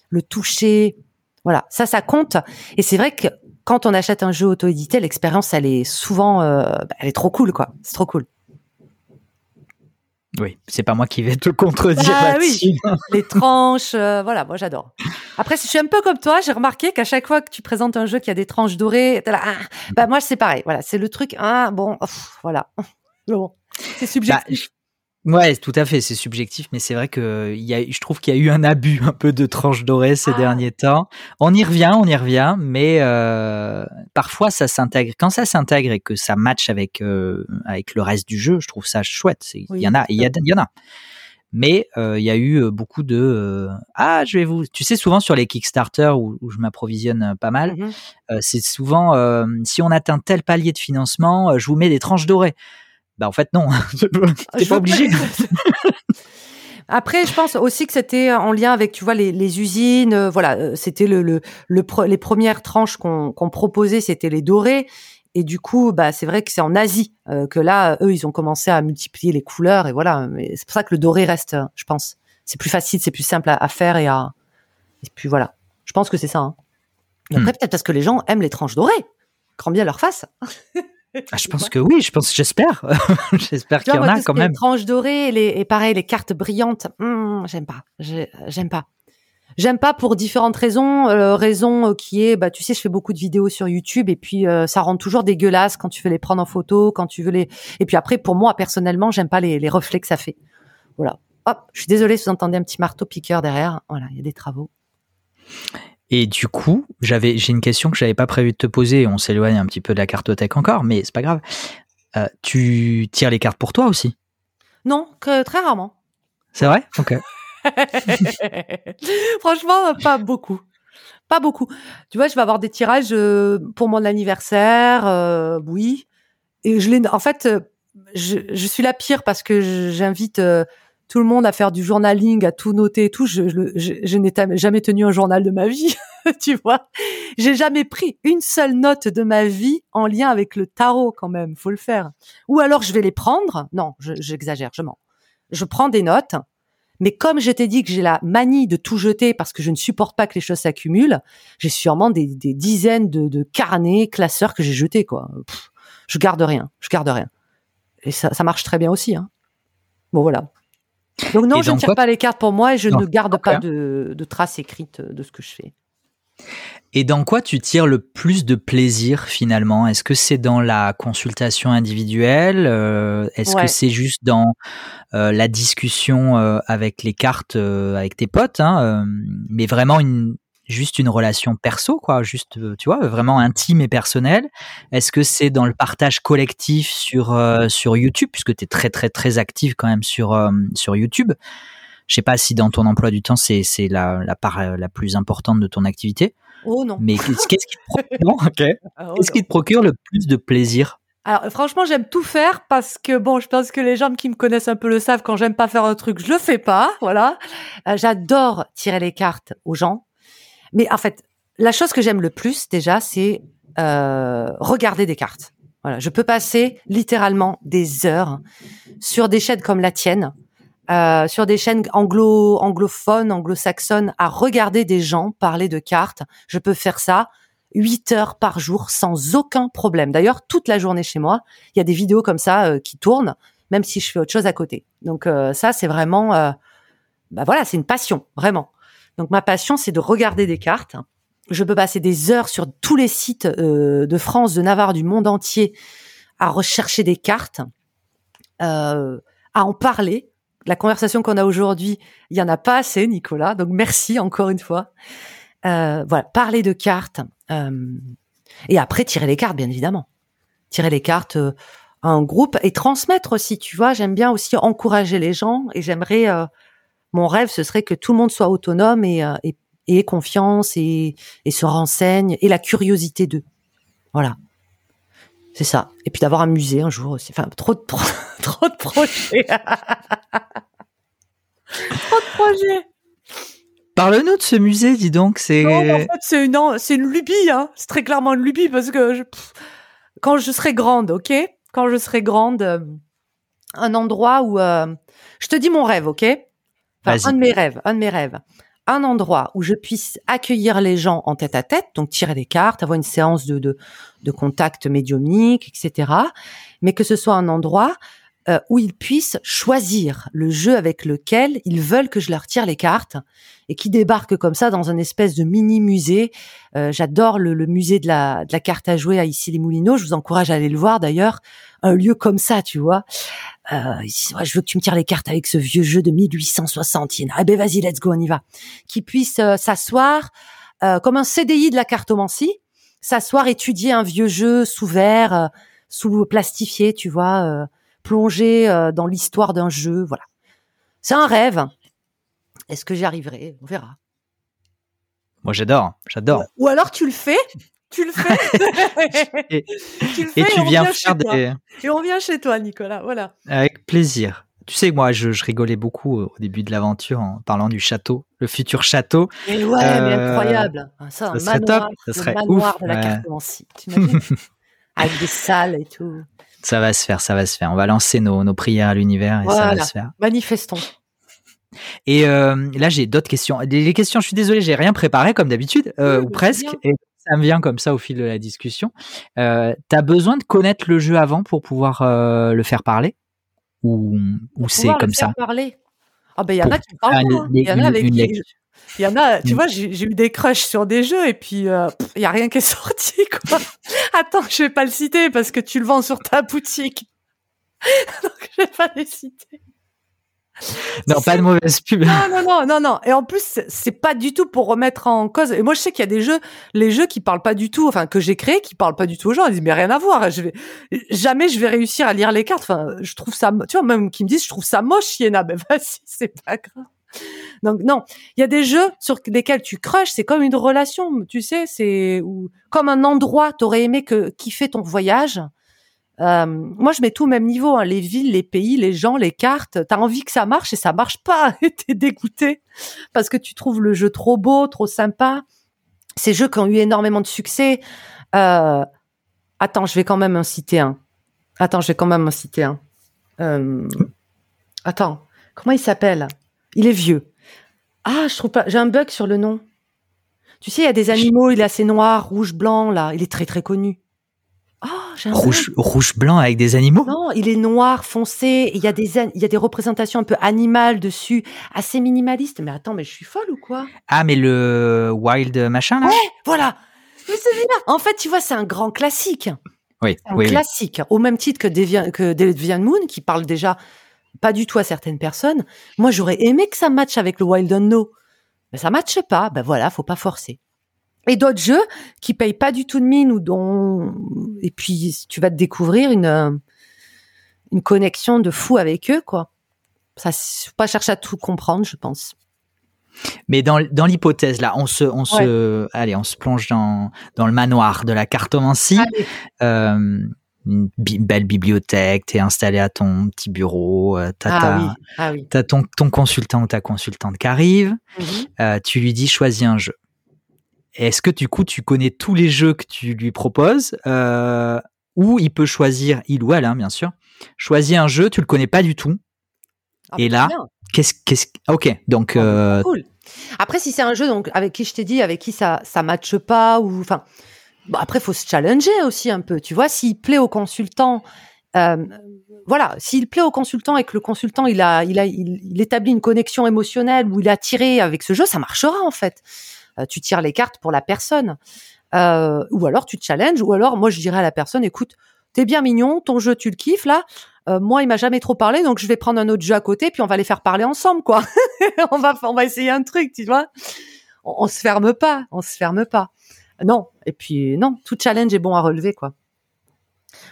le toucher. Voilà, ça, ça compte. Et c'est vrai que quand on achète un jeu auto-édité, l'expérience, elle est souvent, bah, elle est trop cool, quoi. C'est trop cool. Oui, c'est pas moi qui vais te contredire ah, là-dessus. Oui. Les tranches, euh, voilà, moi j'adore. Après, je suis un peu comme toi, j'ai remarqué qu'à chaque fois que tu présentes un jeu qui a des tranches dorées, là, ah, bah moi c'est pareil. Voilà, c'est le truc. Ah bon, voilà. Bon, c'est subjectif. Bah, Ouais, tout à fait, c'est subjectif, mais c'est vrai que il y a, je trouve qu'il y a eu un abus un peu de tranches dorées ces ah. derniers temps. On y revient, on y revient, mais euh, parfois ça s'intègre. Quand ça s'intègre et que ça match avec euh, avec le reste du jeu, je trouve ça chouette. Il y en a, il y, y en a. Mais euh, il y a eu euh, beaucoup de euh, ah je vais vous tu sais souvent sur les Kickstarter où, où je m'approvisionne pas mal mmh c'est souvent si on atteint tel palier de financement je vous mets des tranches dorées bah en fait non, t'es pas obligé. Après, je pense aussi que c'était en lien avec, tu vois, les, les usines. Euh, voilà, euh, c'était le, le, le les premières tranches qu'on qu'on proposait, c'était les dorés. Et du coup, bah, c'est vrai que c'est en Asie euh, que là, eux, ils ont commencé à multiplier les couleurs. Et voilà, c'est pour ça que le doré reste, je pense. C'est plus facile, c'est plus simple à, faire et à. Et puis voilà, je pense que c'est ça. Hein. Après, hmm. peut-être parce que les gens aiment les tranches dorées. Grand bien leur face. Ah, je pense que oui, je pense, j'espère, j'espère qu'il y en a quand même. Les tranches dorées, les, et pareil, les cartes brillantes, hmm, j'aime pas, j'aime pas. J'aime pas pour différentes raisons. Euh, raison euh, qui est, bah tu sais, je fais beaucoup de vidéos sur YouTube et puis euh, ça rend toujours dégueulasse quand tu veux les prendre en photo, quand tu veux les. Et puis après, pour moi personnellement, j'aime pas les, les reflets que ça fait. Voilà. Hop, je suis désolée si vous entendez un petit marteau piqueur derrière. Voilà, il y a des travaux. Et du coup, j'avais, j'ai une question que j'avais pas prévu de te poser. On s'éloigne un petit peu de la cartothèque encore, mais c'est pas grave. Euh, tu tires les cartes pour toi aussi? Non, que très rarement. C'est vrai? Ok. Franchement, pas beaucoup. Pas beaucoup. Tu vois, je vais avoir des tirages euh, pour mon anniversaire, euh, oui. Et je l'ai. En fait, je, je, suis la pire parce que j'invite tout le monde à faire du journaling, à tout noter et tout. Je, n'ai jamais tenu un journal de ma vie, tu vois. J'ai jamais pris une seule note de ma vie en lien avec le tarot quand même. Faut le faire. Ou alors je vais les prendre. Non, j'exagère, je, mens. Je prends des notes, mais comme je t'ai dit que j'ai la manie de tout jeter parce que je ne supporte pas que les choses s'accumulent, j'ai sûrement des, dizaines de, carnets, classeurs que j'ai jetés quoi. je garde rien, je garde rien. Et ça, ça marche très bien aussi. Hein. Bon voilà. Donc non, je ne tire pas les cartes pour moi et je ne garde pas de, traces écrites de ce que je fais. Et dans quoi tu tires le plus de plaisir finalement? Est-ce que c'est dans la consultation individuelle? Euh, Est-ce que c'est juste dans euh, la discussion euh, avec les cartes avec tes potes hein, Mais vraiment une, juste une relation perso, quoi, juste, euh, tu vois, vraiment intime et personnelle Est-ce que c'est dans le partage collectif sur euh, sur YouTube, puisque tu es très très très active quand même sur euh, sur YouTube Je sais pas si dans ton emploi du temps c'est c'est la la part la plus importante de ton activité. Oh non. Mais qu'est-ce qui te procure, ah, oh, qui te procure le plus de plaisir? Alors franchement, j'aime tout faire parce que bon, je pense que les gens qui me connaissent un peu le savent. Quand j'aime pas faire un truc, je le fais pas. Voilà. Euh, J'adore tirer les cartes aux gens, mais en fait, la chose que j'aime le plus déjà, c'est euh, regarder des cartes. Voilà, je peux passer littéralement des heures sur des chaînes comme la tienne, euh, sur des chaînes anglo anglophones, anglo-saxonnes, à regarder des gens parler de cartes. Je peux faire ça 8 heures par jour sans aucun problème. D'ailleurs, toute la journée chez moi, il y a des vidéos comme ça euh, qui tournent, même si je fais autre chose à côté. Donc ça, c'est vraiment, bah voilà, c'est une passion, vraiment. Donc ma passion, c'est de regarder des cartes. Je peux passer des heures sur tous les sites euh, de France, de Navarre, du monde entier à rechercher des cartes, euh, à en parler. La conversation qu'on a aujourd'hui, il y en a pas assez, Nicolas. Donc merci encore une fois. Euh, voilà, parler de cartes euh, et après tirer les cartes, bien évidemment. Tirer les cartes euh, en groupe et transmettre aussi. Tu vois, j'aime bien aussi encourager les gens et j'aimerais. Mon rêve, ce serait que tout le monde soit autonome et, euh, et, et ait confiance et, et se renseigne et la curiosité d'eux. Voilà. C'est ça. Et puis d'avoir un musée un jour aussi. Enfin, trop de, pro- trop de projets. trop de projets. Parle-nous de ce musée, dis donc. C'est en fait, c'est une, en- c'est une lubie, hein. C'est très clairement une lubie parce que je- pff, quand je serai grande, ok? Quand je serai grande, euh, un endroit où euh, je te dis mon rêve, ok? Enfin, un de mes rêves, un de mes rêves. Un endroit où je puisse accueillir les gens en tête à tête, donc tirer des cartes, avoir une séance de, de, de contact médiumnique, etc. Mais que ce soit un endroit euh, où ils puissent choisir le jeu avec lequel ils veulent que je leur tire les cartes et qui débarquent comme ça dans un espèce de mini musée. Euh, J'adore le, le musée de la, de la carte à jouer à ici les Moulineaux. Je vous encourage à aller le voir d'ailleurs. Un lieu comme ça, tu vois. Euh, ils disent, Ouais, je veux que tu me tires les cartes avec ce vieux jeu de 1860. Yen. Ah ben vas-y, let's go, on y va. Qui puisse euh, s'asseoir euh, comme un CDI de la cartomancie, s'asseoir, étudier un vieux jeu sous verre, sous plastifié, tu vois, plonger dans l'histoire d'un jeu, voilà. C'est un rêve. Est-ce que j'y arriverai? On verra. Moi, j'adore, j'adore. Ou alors tu le fais, tu le fais, Et- tu le Et tu viens faire chez toi. des Et on vient chez toi, Nicolas. Voilà. avec plaisir. Tu sais moi, je, je rigolais beaucoup au début de l'aventure en parlant du château, le futur château. Et ouais, mais Euh, incroyable. Ah, Ça, un ça serait manoir, top, ça le serait manoir ouf, de la ouais. cartomancie. T'imagines? Avec des salles et tout. Ça va se faire, ça va se faire. On va lancer nos, nos prières à l'univers et ça va se faire. Manifestons. Et euh, là, j'ai d'autres questions. Les questions, je suis désolé, j'ai rien préparé comme d'habitude, euh, Oui, ou mais presque. Et ça me vient comme ça au fil de la discussion. Euh, T'as besoin de connaître le jeu avant pour pouvoir euh, le faire parler? Ou, ou c'est le comme ça? parler. Ah ben il y en a qui parlent. Il y en a avec qui-. Il y en a, tu vois, j'ai eu des crushs sur des jeux et puis euh, il y a rien qui est sorti quoi. Attends, je vais pas le citer parce que tu le vends sur ta boutique. Donc je vais pas les citer. Non, pas de mauvaise pub. Non, non, non, non, non. Et en plus, c'est- pas du tout pour remettre en cause. Et moi, je sais qu'il y a des jeux, les jeux qui parlent pas du tout, enfin que j'ai créés, qui parlent pas du tout aux gens. Ils disent mais rien à voir. Je vais jamais je vais réussir à lire les cartes. Enfin, je trouve ça, tu vois, même qui me disent je trouve ça moche, Yéna. Ben vas-y, c'est pas grave. Donc non, il y a des jeux sur lesquels tu crushes. C'est comme une relation, tu sais, c'est ou comme un endroit. T'aurais aimé que kiffer ton voyage. Euh, moi, je mets tout au même niveau. hein, les villes, les pays, les gens, les cartes. T'as envie que ça marche et ça marche pas. T'es dégoûté parce que tu trouves le jeu trop beau, trop sympa. Ces jeux qui ont eu énormément de succès. Euh, attends, je vais quand même en citer un. Attends, je vais quand même en citer un. Euh, attends, comment il s'appelle? Il est vieux. Ah, je trouve pas. J'ai un bug sur le nom. Tu sais, il y a des animaux. Il est assez noir, rouge, blanc là. Il est très très connu. Bug. Rouge, rouge blanc avec des animaux? Non, il est noir, foncé. Il y a des il y a des représentations un peu animales dessus, assez minimalistes. Mais attends, mais je suis folle ou quoi? Ah, mais le wild machin là? Voilà. Mais c'est bien. En fait, tu vois, c'est un grand classique. Oui, Un oui, oui. classique, au même titre que Deviant Moon, qui parle déjà pas du tout à certaines personnes. Moi, j'aurais aimé que ça matche avec le Wild Unknown. Mais ça matche pas. Ben voilà, faut pas forcer. Et d'autres jeux qui payent pas du tout de mine ou dont, et puis tu vas te découvrir une, euh, une connexion de fou avec eux, quoi. Ça, faut pas chercher à tout comprendre, je pense. Mais dans, dans l'hypothèse là, on se, on se, allez, on se plonge dans, dans le manoir de la cartomancie. Euh, une belle bibliothèque, t'es installé à ton petit bureau, euh, t'as, ah, oui. ah oui. t'as ton, ton consultant ou ta consultante qui arrive, mhm. euh, tu lui dis choisis un jeu. Est-ce que du coup tu connais tous les jeux que tu lui proposes euh, ou il peut choisir, il ou elle, hein, bien sûr, choisir un jeu, tu le connais pas du tout. Ah, et là, qu'est-ce, qu'est-ce, ok, donc. Ah, cool. Après, si c'est un jeu donc avec qui je t'ai dit, avec qui ça ça matche pas ou enfin Bon, après, faut se challenger aussi un peu. Tu vois, s'il plaît au consultant, euh, voilà, s'il plaît au consultant et que le consultant il a, il a, il, établit une connexion émotionnelle où il est attiré avec ce jeu, ça marchera en fait. Euh, tu tires les cartes pour la personne, euh, ou alors tu te challenges, ou alors moi je dirais à la personne, écoute, t'es bien mignon, ton jeu tu le kiffes là. Euh, moi, il m'a jamais trop parlé, donc je vais prendre un autre jeu à côté, puis on va les faire parler ensemble, quoi. on va, on va essayer un truc, tu vois. On, on se ferme pas, on se ferme pas non. Et puis non, tout challenge est bon à relever, quoi.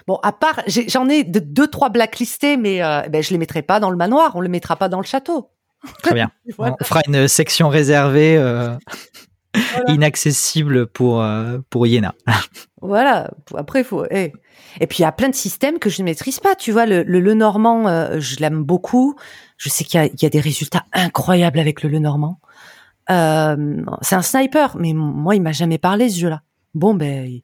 Bon, à part, j'en ai, deux, trois blacklistés, mais euh, ben, je les mettrai pas dans le manoir, on le mettra pas dans le château. Très bien. On fera une section réservée, inaccessible pour euh, pour Yéna. voilà. Après, il faut. Eh. Et puis il y a plein de systèmes que je ne maîtrise pas. Tu vois, le, le, normand, euh, je l'aime beaucoup. Je sais qu'il y, y, a des résultats incroyables avec le le normand. Euh, c'est un sniper, mais moi, il m'a jamais parlé ce jeu-là. Bon, ben,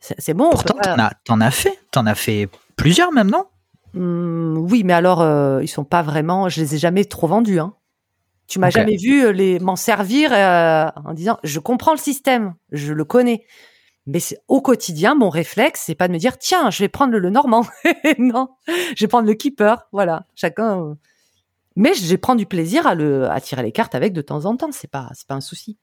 c'est bon. Pourtant, t'en as, en as fait, t'en as fait plusieurs même, non? Mmh, Oui, mais alors, euh, ils sont pas vraiment. Je les ai jamais trop vendus. Hein. Tu m'as jamais vu euh, les m'en servir en disant, je comprends le système, je le connais. Mais au quotidien, mon réflexe, c'est pas de me dire, tiens, je vais prendre le, le normand. non, je vais prendre le keeper. Voilà, chacun mais j'ai prends du plaisir à le à tirer les cartes avec de temps en temps. C'est pas c'est pas un souci.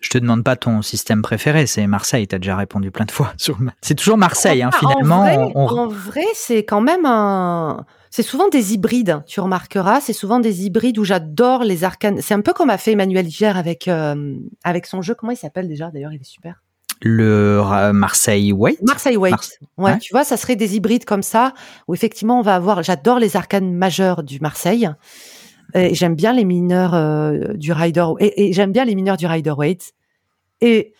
Je te demande pas ton système préféré, c'est Marseille. Tu as déjà répondu plein de fois. C'est toujours Marseille, hein, finalement. En vrai, c'est quand même un. C'est souvent des hybrides. Tu remarqueras, c'est souvent des hybrides où j'adore les arcanes. C'est un peu comme a fait Emmanuel Hiver avec euh, avec son jeu. Comment il s'appelle déjà D'ailleurs, il est super le Marseille Wait. Marseille Wait. Ouais, tu vois, ça serait des hybrides comme ça où effectivement on va avoir. J'adore les arcanes majeurs du Marseille. Et j'aime bien les mineurs euh, du Rider et, j'aime bien les mineurs du Rider Waite. Et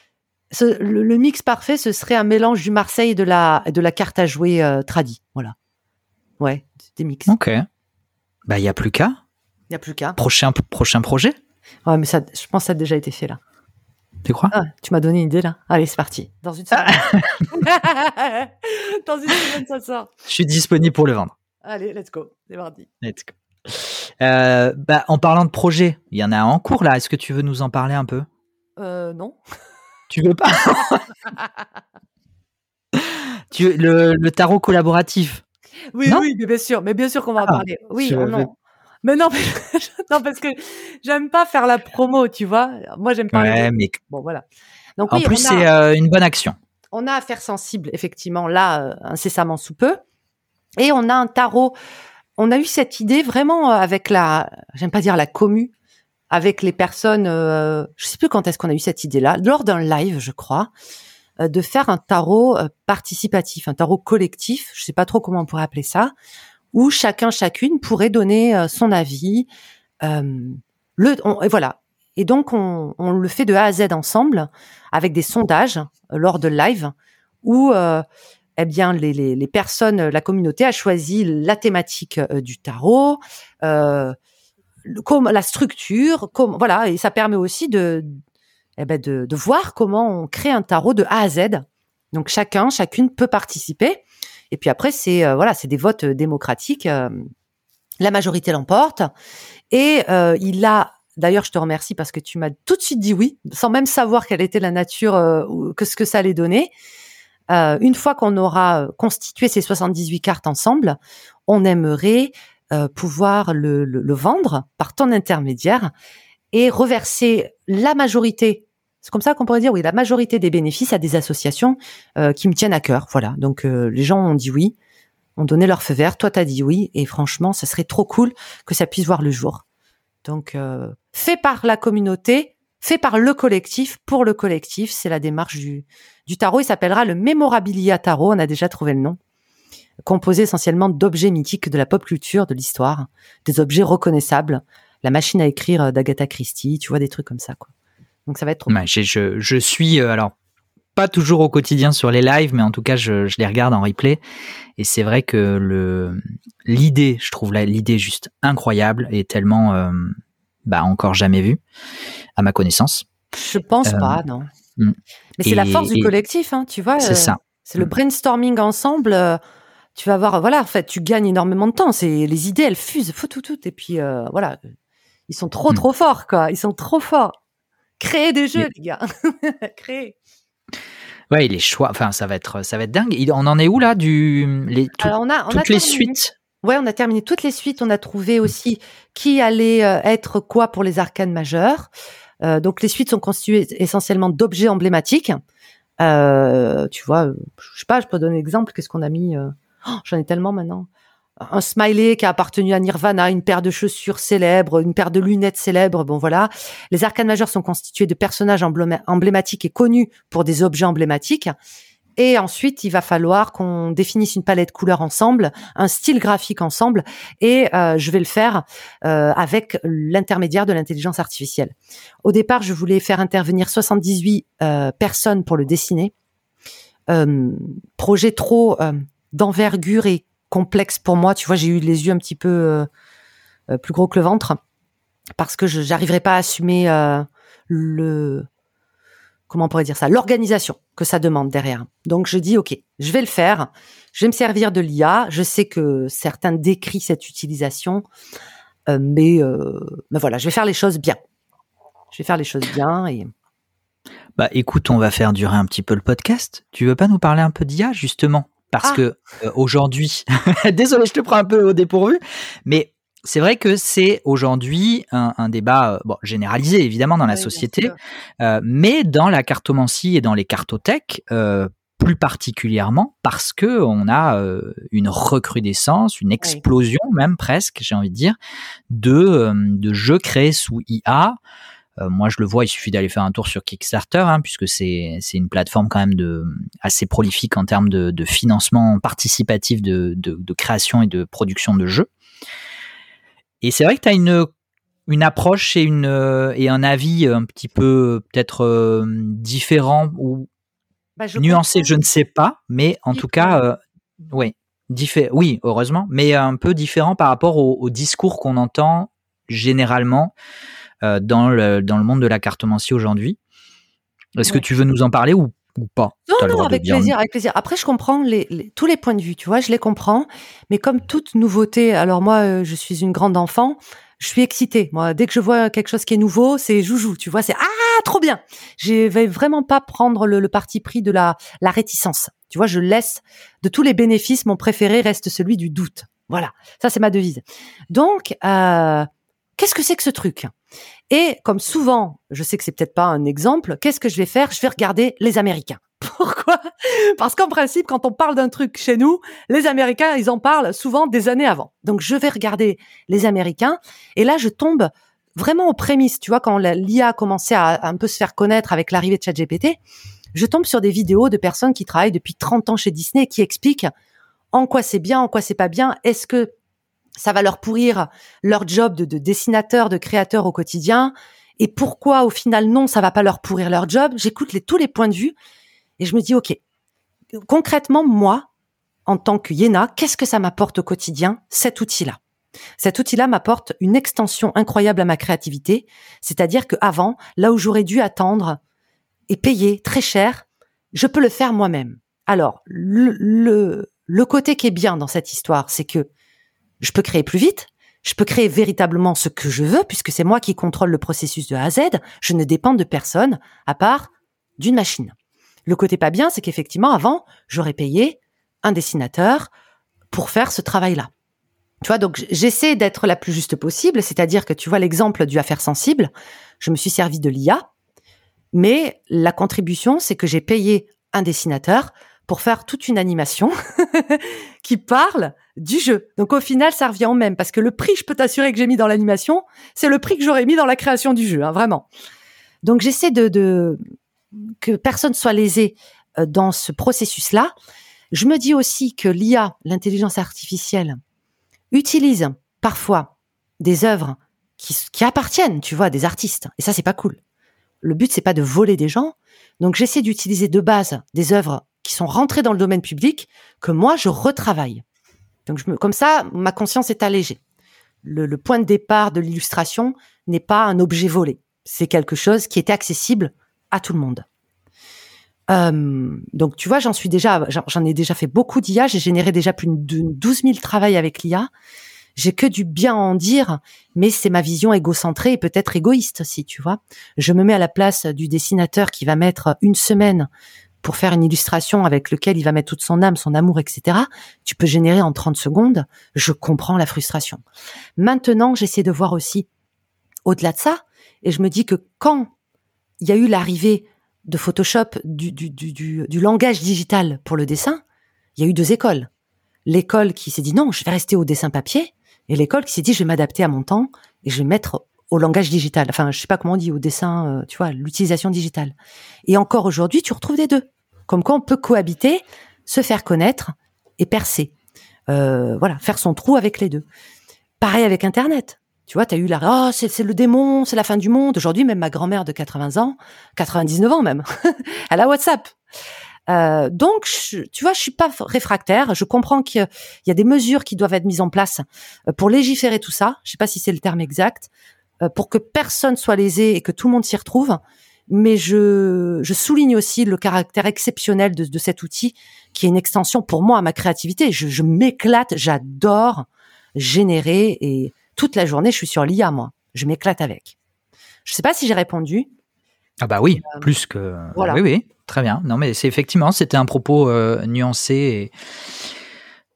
le, mix parfait, ce serait un mélange du Marseille et de la de la carte à jouer euh, tradie. Voilà. Ouais, des mix. Ok. Bah il y a plus qu'à. Il y a plus qu'à. Prochain prochain projet? Ouais, mais ça, je pense que ça a déjà été fait là. Tu crois? Ah, Tu m'as donné une idée là. Allez, c'est parti. Dans une semaine. Dans une semaine, ça sort. Je suis disponible pour le vendre. Allez, let's go. C'est parti. Let's go. Euh, bah, en parlant de projet, il y en a un en cours là. Est-ce que tu veux nous en parler un peu? Euh, Non. Tu veux pas? Tu, le, le, tarot collaboratif? Oui, oui, mais bien sûr, mais bien sûr qu'on va en ah, parler. Oui, non. Mais non, non parce que j'aime pas faire la promo, tu vois. Moi, j'aime pas. Ouais, mais... Bon, voilà. Donc, en plus, c'est euh, une bonne action. On a affaire sensible, effectivement, là, incessamment sous peu. Et on a un tarot. On a eu cette idée vraiment euh, avec la, j'aime pas dire la commu, avec les personnes. Euh, je sais plus quand est-ce qu'on a eu cette idée-là, lors d'un live, je crois, de faire un tarot participatif, un tarot collectif. Je sais pas trop comment on pourrait appeler ça où chacun chacune pourrait donner euh, son avis. Euh, le, et voilà. Et donc on, on, le fait de A à Z ensemble avec des sondages euh, lors de live où eh bien les, les, personnes, la communauté a choisi la thématique du tarot, euh, comme la structure, comme voilà, et ça permet aussi de, eh ben de, de voir comment on crée un tarot de A à Z. Donc chacun, chacune peut participer. Et puis après, c'est euh, voilà, c'est des votes euh, démocratiques. Euh, la majorité l'emporte. Et il a D'ailleurs, je te remercie parce que tu m'as tout de suite dit oui, sans même savoir quelle était la nature, que ce que ça allait donner. Une fois qu'on aura constitué ces 78 cartes ensemble, on aimerait pouvoir le, le, vendre par ton intermédiaire et reverser la majorité c'est comme ça qu'on pourrait dire, oui, la majorité des bénéfices à des associations euh, qui me tiennent à cœur. Voilà. Donc euh, les gens ont dit oui, ont donné leur feu vert. Toi, t'as dit oui, et franchement, ça serait trop cool que ça puisse voir le jour. Donc euh, fait par la communauté, fait par le collectif pour le collectif. C'est la démarche du, du tarot. Il s'appellera le Memorabilia Tarot. On a déjà trouvé le nom. Composé essentiellement d'objets mythiques de la pop culture, de l'histoire, des objets reconnaissables. La machine à écrire d'Agatha Christie, tu vois des trucs comme ça. Donc ça va être trop. je, suis euh, alors pas toujours au quotidien sur les lives, mais en tout cas, je, les regarde en replay. Et c'est vrai que l'idée, je trouve l'idée juste incroyable et tellement euh, bah, encore jamais vue, à ma connaissance. Je pense euh, pas, non. Hmm. Mais c'est la force du collectif, hein, tu vois. C'est ça. C'est le hmm. brainstorming ensemble. tu vas voir, voilà, en fait, tu gagnes énormément de temps. C'est les idées, elles fusent, faut tout, tout. Et puis voilà, ils sont trop, hmm. trop forts, quoi. Ils sont trop forts. Créer des jeux, les gars. Créer. Ouais, les choix, enfin, ça va être, ça va être dingue. On en est où là du les, on a, toutes les suites? Ouais, on a terminé toutes les suites. On a trouvé aussi qui allait euh, être quoi pour les arcanes majeures. Euh, donc les suites sont constituées essentiellement d'objets emblématiques. Euh, tu vois, je sais pas, je peux donner un exemple. Qu'est-ce qu'on a mis oh, J'en ai tellement maintenant un smiley qui a appartenu à Nirvana, une paire de chaussures célèbres, une paire de lunettes célèbres. Bon voilà, les arcanes majeures sont constituées de personnages emblématiques et connus pour des objets emblématiques. Et ensuite, il va falloir qu'on définisse une palette couleurs ensemble, un style graphique ensemble, et euh, je vais le faire euh, avec l'intermédiaire de l'intelligence artificielle. Au départ, je voulais faire intervenir 78 euh, personnes pour le dessiner. projet trop d'envergure et complexe pour moi. Tu vois, j'ai eu les yeux un petit peu plus gros que le ventre parce que je n'arriverai pas à assumer le comment on pourrait dire ça, l'organisation que ça demande derrière. Donc je dis ok, je vais le faire. Je vais me servir de l'IA. Je sais que certains décrivent cette utilisation, mais, mais voilà, je vais faire les choses bien. Je vais faire les choses bien et. Bah écoute, on va faire durer un petit peu le podcast. Tu veux pas nous parler un peu d'IA justement? Parce ah. que euh, aujourd'hui, désolé, je te prends un peu au dépourvu, mais c'est vrai que c'est aujourd'hui un, débat euh, bon, généralisé évidemment dans la société, euh, mais dans la cartomancie et dans les cartothèques plus particulièrement parce que on a une recrudescence, une explosion même presque, j'ai envie de dire, de, de jeux créés sous IA. Euh, moi, je le vois, il suffit d'aller faire un tour sur Kickstarter, hein, puisque c'est une plateforme quand même de, assez prolifique en termes de, de financement participatif de, de, de, création et de production de jeux. Et c'est vrai que tu as une, une approche et, une, et un avis un petit peu peut-être euh, différent ou bah, nuancé, je ne sais pas, mais en tout cas, euh, oui, oui, heureusement, mais un peu différent par rapport au, au discours qu'on entend généralement euh, dans, le, dans le monde de la cartomancie aujourd'hui. Est-ce que tu veux nous en parler ou, ou pas Non, non, avec plaisir, avec plaisir. Après, je comprends les, tous les points de vue, tu vois, je les comprends. Mais comme toute nouveauté, alors moi, euh, je suis une grande enfant, je suis excitée. Moi, dès que je vois quelque chose qui est nouveau, c'est joujou, tu vois, c'est ah trop bien. Je vais vraiment pas prendre le, le, parti pris de la, la réticence. Tu vois, je laisse de tous les bénéfices, mon préféré reste celui du doute. Voilà, ça c'est ma devise. Donc, euh, qu'est-ce que c'est que ce truc? Et comme souvent, je sais que c'est peut-être pas un exemple, qu'est-ce que je vais faire? Je vais regarder les Américains. Pourquoi? Parce qu'en principe, quand on parle d'un truc chez nous, les Américains, ils en parlent souvent des années avant. Donc je vais regarder les Américains, et là je tombe vraiment aux prémices. Tu vois, quand l'IA a commencé à un peu se faire connaître avec l'arrivée de ChatGPT, je tombe sur des vidéos de personnes qui travaillent depuis 30 ans chez Disney et qui expliquent en quoi c'est bien, en quoi c'est pas bien, est-ce que ça va leur pourrir leur job de, dessinateur, de créateur au quotidien. Et pourquoi au final non, ça va pas leur pourrir leur job? J'écoute tous les points de vue et je me dis ok, concrètement moi, en tant que Yéna, qu'est-ce que ça m'apporte au quotidien cet outil-là? Cet outil-là m'apporte une extension incroyable à ma créativité, c'est-à-dire que avant, là où j'aurais dû attendre et payer très cher, je peux le faire moi-même. Alors le le côté qui est bien dans cette histoire, c'est que je peux créer plus vite, je peux créer véritablement ce que je veux puisque c'est moi qui contrôle le processus de A à Z, je ne dépends de personne à part d'une machine. Le côté pas bien, c'est qu'effectivement, avant, j'aurais payé un dessinateur pour faire ce travail-là. Tu vois, donc j'essaie d'être la plus juste possible, c'est-à-dire que tu vois l'exemple du affaire sensible, je me suis servi de l'IA, mais la contribution, c'est que j'ai payé un dessinateur pour faire toute une animation qui parle du jeu. Donc au final, ça revient au même parce que le prix, je peux t'assurer que j'ai mis dans l'animation, c'est le prix que j'aurais mis dans la création du jeu, hein, vraiment. Donc j'essaie de, de, que personne soit lésé euh, dans ce processus-là. Je me dis aussi que l'IA, l'intelligence artificielle, utilise parfois des œuvres qui, qui appartiennent, tu vois, à des artistes. Et ça, c'est pas cool. Le but, c'est pas de voler des gens. Donc, j'essaie d'utiliser de base des œuvres qui sont rentrées dans le domaine public que moi, je retravaille. Donc, comme ça, ma conscience est allégée. Le, le point de départ de l'illustration n'est pas un objet volé. C'est quelque chose qui était accessible à tout le monde. Euh, donc, tu vois, j'en suis déjà, j'en ai déjà fait beaucoup d'IA. J'ai généré déjà plus de 12 000 travails avec l'IA. J'ai que du bien à en dire, mais c'est ma vision égocentrée et peut-être égoïste aussi, tu vois. Je me mets à la place du dessinateur qui va mettre une semaine pour faire une illustration avec lequel il va mettre toute son âme, son amour, etc. Tu peux générer en 30 secondes. Je comprends la frustration. Maintenant, j'essaie de voir aussi au-delà de ça, et je me dis que quand il y a eu l'arrivée de Photoshop, du, du, du, du, langage digital pour le dessin, il y a eu deux écoles. L'école qui s'est dit non, je vais rester au dessin papier, et l'école qui s'est dit je vais m'adapter à mon temps et je vais mettre au langage digital. Enfin, je sais pas comment on dit au dessin, euh, tu vois, l'utilisation digitale. Et encore aujourd'hui, tu retrouves des deux. Comme quoi on peut cohabiter, se faire connaître et percer. Euh, voilà, faire son trou avec les deux. Pareil avec Internet. Tu vois, tu as eu la oh, c'est le démon, c'est la fin du monde. Aujourd'hui, même ma grand-mère de 80 ans, 99 ans même, elle a WhatsApp. Euh, donc, tu vois, je suis pas réfractaire. Je comprends qu'il y a des mesures qui doivent être mises en place euh, pour légiférer tout ça. Je sais pas si c'est le terme exact, pour que personne soit lésé et que tout le monde s'y retrouve. Mais je, je souligne aussi le caractère exceptionnel de, de, cet outil, qui est une extension pour moi à ma créativité. Je, je m'éclate, j'adore générer et toute la journée, je suis sur l'IA, moi. Je m'éclate avec. Je sais pas si j'ai répondu. Ah bah oui, euh, plus que. Voilà. Oui, oui, très bien. Non, mais c'est effectivement, c'était un propos euh, nuancé et,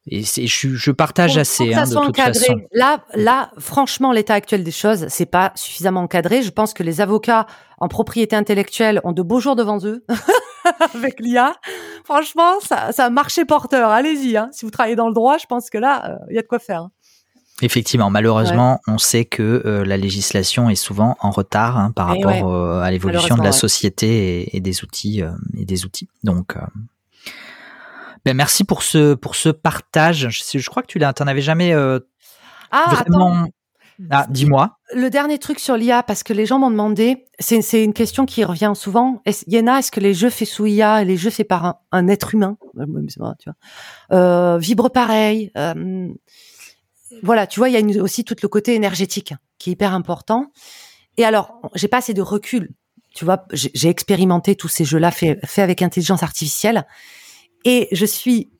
et je, je, partage assez hein, de toute façon. Là, là, franchement, l'état actuel des choses, c'est pas suffisamment encadré. Je pense que les avocats en propriété intellectuelle ont de beaux jours devant eux avec l'IA. Franchement, ça, ça a marché porteur. Allez-y. Hein. Si vous travaillez dans le droit, je pense que là, euh, il y a de quoi faire. Hein. Effectivement, malheureusement, on sait que euh, la législation est souvent en retard hein, par rapport à l'évolution de la société et, des outils euh, et des outils. Donc, euh, ben merci pour ce pour ce partage. Je, je crois que tu l'as, t'en avais jamais ah, vraiment. Ah, dis-moi. Le dernier truc sur l'IA, parce que les gens m'ont demandé, c'est une question qui revient souvent. Est Yéna, est-ce que les jeux faits sous IA et les jeux faits par un, un être humain, tu vois, vibrent pareil voilà, tu vois, il y a aussi tout le côté énergétique qui est hyper important. Et alors, j'ai pas assez de recul. Tu vois, j'ai expérimenté tous ces jeux-là faits fait avec intelligence artificielle et je suis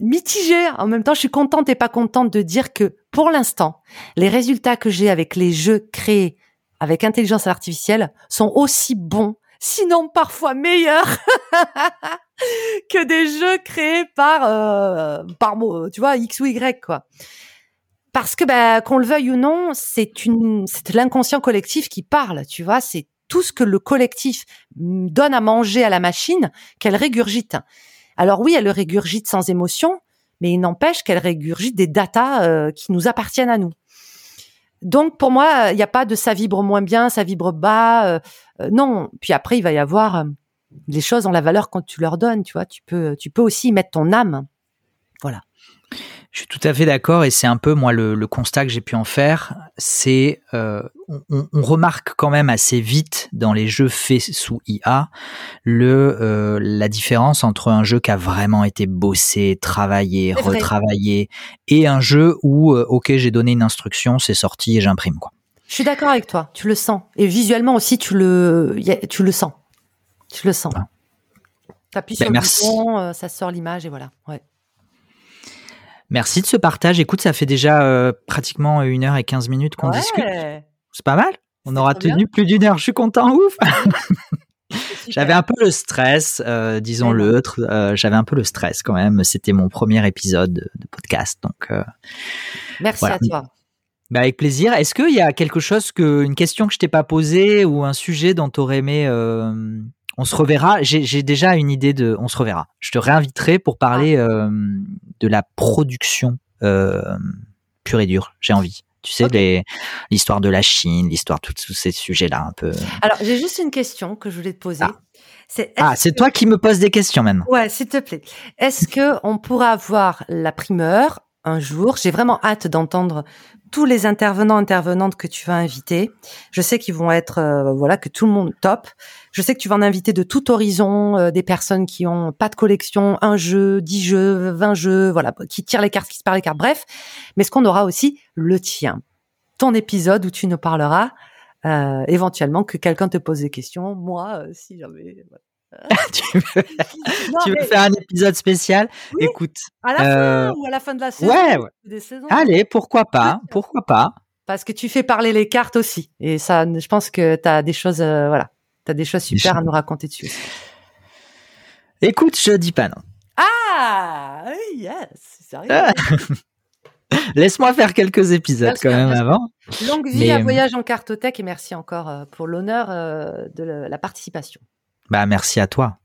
mitigée. En même temps, je suis contente et pas contente de dire que pour l'instant, les résultats que j'ai avec les jeux créés avec intelligence artificielle sont aussi bons, sinon parfois meilleurs que des jeux créés par euh, par tu vois X ou Y quoi parce que bah, qu'on le veuille ou non, c'est une c'est l'inconscient collectif qui parle, tu vois, c'est tout ce que le collectif donne à manger à la machine qu'elle régurgite. Alors oui, elle le régurgite sans émotion, mais il n'empêche qu'elle régurgite des datas euh, qui nous appartiennent à nous. Donc pour moi, il n'y a pas de ça vibre moins bien, ça vibre bas. Euh, euh, non. Puis après, il va y avoir les choses ont la valeur quand tu leur donnes. Tu vois, tu peux tu peux aussi y mettre ton âme. Voilà. Je suis tout à fait d'accord et c'est un peu moi le, le constat que j'ai pu en faire, c'est euh, on, on, remarque quand même assez vite dans les jeux faits sous IA le euh, la différence entre un jeu qui a vraiment été bossé, travaillé, retravaillé et un jeu où euh, ok j'ai donné une instruction, c'est sorti et j'imprime quoi. Je suis d'accord avec toi, tu le sens et visuellement aussi tu le tu le sens, tu le sens. Ah. T'appuies ben, sur le bouton, ça sort l'image et voilà. Ouais. Merci de ce partage. Écoute, ça fait déjà euh, pratiquement une heure et quinze minutes qu'on discute. C'est pas mal. On aura tenu plus d'une heure. Je suis content, ouf. J'avais un peu le stress, euh, disons-le. Euh, J'avais un peu le stress quand même. C'était mon premier épisode de, podcast, donc. Euh, Merci à toi. Bah avec plaisir. Est-ce qu'il y a quelque chose que, une question que je t'ai pas posée ou un sujet dont tu aurais aimé on se reverra? J'ai déjà une idée de. On se reverra. Je te réinviterai pour parler ah. euh, de la production euh, pure et dure. J'ai envie. Tu sais, l'histoire de la Chine, l'histoire de tous ces sujets-là un peu. Alors, j'ai juste une question que je voulais te poser. Ah. C'est ah, toi qui me poses des questions maintenant. Ouais, s'il te plaît. Est-ce que on pourra avoir la primeur un jour? J'ai vraiment hâte d'entendre tous les intervenants intervenantes que tu vas inviter. Je sais qu'ils vont être euh, voilà que tout le monde top. Je sais que tu vas en inviter de tout horizon euh, des personnes qui ont pas de collection, un jeu, dix jeux, vingt jeux, voilà, qui tirent les cartes, qui se parlent les cartes, bref. Mais ce qu'on aura aussi le tien, ton épisode où tu nous parleras euh, éventuellement que quelqu'un te pose des questions. Moi, si jamais. tu veux, tu veux faire un épisode spécial? Écoute. À la fin ou à la fin de la saison. Ouais, ouais. Allez, pourquoi pas Pourquoi pas Parce que tu fais parler les cartes aussi. Et ça, je pense que tu as des choses, voilà, tu as des choses super à nous raconter dessus. Écoute, je dis pas non. Ah Yes Sérieux Laisse-moi faire quelques épisodes quand même avant. Longue vie à Voyage en Cartothèque et merci encore pour l'honneur de la participation. Bah merci à toi.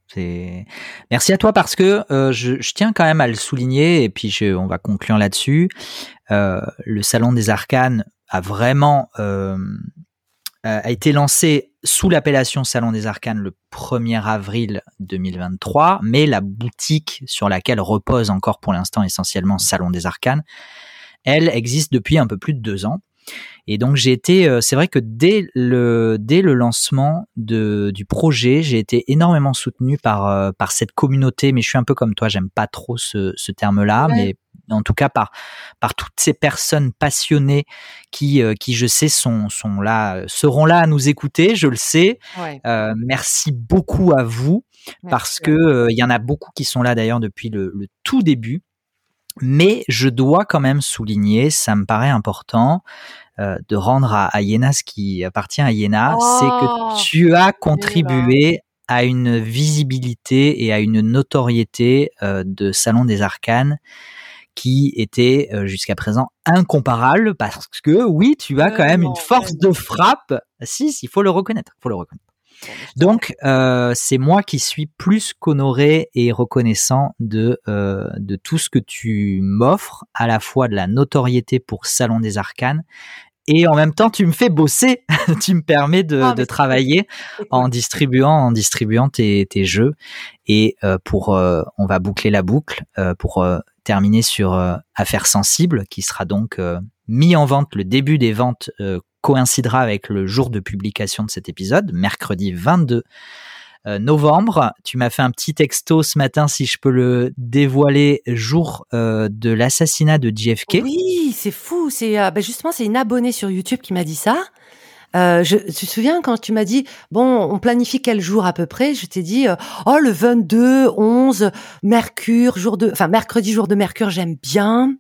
Merci à toi parce que euh, je, je, tiens quand même à le souligner et puis je, on va conclure là-dessus. Euh, le salon des arcanes a vraiment euh, a été lancé sous l'appellation Salon des Arcanes le 1er avril 2023, mais la boutique sur laquelle repose encore pour l'instant essentiellement Salon des Arcanes, elle existe depuis un peu plus de deux ans. Et donc j'ai été, euh, c'est vrai que dès le dès le lancement de, du projet, j'ai été énormément soutenu par euh, par cette communauté. Mais je suis un peu comme toi, j'aime pas trop ce, ce terme-là, mais en tout cas par par toutes ces personnes passionnées qui euh, qui je sais sont sont là seront là à nous écouter, je le sais. merci beaucoup à vous parce que il y en a beaucoup qui sont là d'ailleurs depuis le, le tout début. Mais je dois quand même souligner, ça me paraît important, euh, de rendre à, à, Yéna ce qui appartient à Yéna, c'est que oh, tu as contribué à une visibilité et à une notoriété euh, de Salon des Arcanes qui était euh, jusqu'à présent incomparable parce que oui, tu as quand même une force de frappe. Si, il faut le reconnaître, faut le reconnaître. Donc, euh, c'est moi qui suis plus qu'honoré et reconnaissant de, euh, de tout ce que tu m'offres, à la fois de la notoriété pour Salon des Arcanes, et en même temps, tu me fais bosser, tu me permets de, ah, de travailler en distribuant, en distribuant tes, tes jeux. Et euh, pour, on va boucler la boucle pour terminer sur Affaires sensibles, qui sera donc mis en vente le début des ventes coïncidera avec le jour de publication de cet épisode, mercredi 22 euh, novembre. Tu m'as fait un petit texto ce matin, si je peux le dévoiler, jour euh, de l'assassinat de JFK. Oui, c'est fou. C'est euh, bah, justement c'est une abonnée sur YouTube qui m'a dit ça. Euh, je, tu te souviens quand tu m'as dit bon, on planifie quel jour à peu près? Je t'ai dit oh le 22, 11, Mercure, jour de, enfin mercredi jour de Mercure, j'aime bien.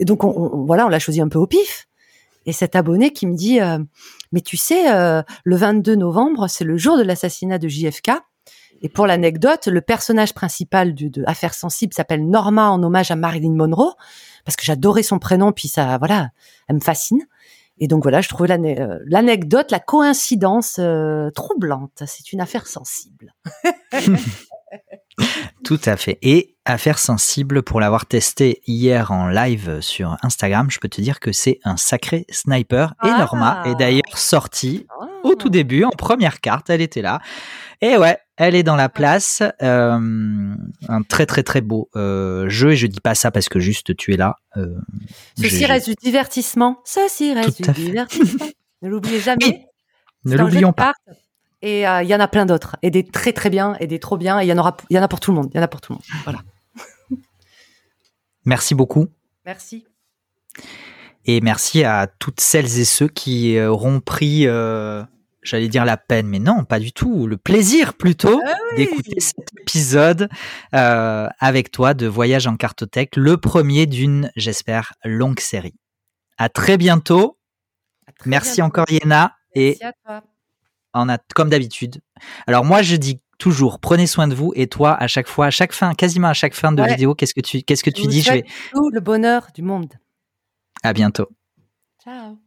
Et donc on, voilà, on l'a choisi un peu au pif. Et cet abonné qui me dit, euh, mais tu sais, euh, le 22 novembre, c'est le jour de l'assassinat de JFK. Et pour l'anecdote, le personnage principal de, de Affaires sensibles s'appelle Norma en hommage à Marilyn Monroe, parce que j'adorais son prénom, puis ça, voilà, elle me fascine. Et donc voilà, je trouvais euh, l'anecdote, la coïncidence troublante. C'est une affaire sensible. Tout à fait. Et affaire sensible, pour l'avoir testé hier en live sur Instagram, je peux te dire que c'est un sacré sniper. Et Norma est ah. d'ailleurs sortie au tout début, en première carte, elle était là. Et ouais, elle est dans la place. Euh, un très très très beau euh, jeu. Et je dis pas ça parce que juste tu es là. Euh, Ceci reste du divertissement. Ceci reste du divertissement. ne l'oubliez jamais. Ne l'oublions pas. Et euh, il y en a plein d'autres, et des très très bien, et des trop bien, et il y en aura, il y en a pour tout le monde, il y en a pour tout le monde. Voilà. Merci beaucoup. Merci. Et merci à toutes celles et ceux qui auront pris, euh, j'allais dire la peine, mais non, pas du tout, le plaisir plutôt ah d'écouter cet épisode euh, avec toi de Voyage en cartothèque, le premier d'une, j'espère, longue série. À très bientôt. merci encore Yéna. Merci à toi a, comme d'habitude. Alors moi, je dis toujours, prenez soin de vous. Et toi, à chaque fois, à chaque fin, quasiment à chaque fin de vidéo, qu'est-ce que tu, qu'est-ce que tu dis? Je vais tout le bonheur du monde. À bientôt. Ciao.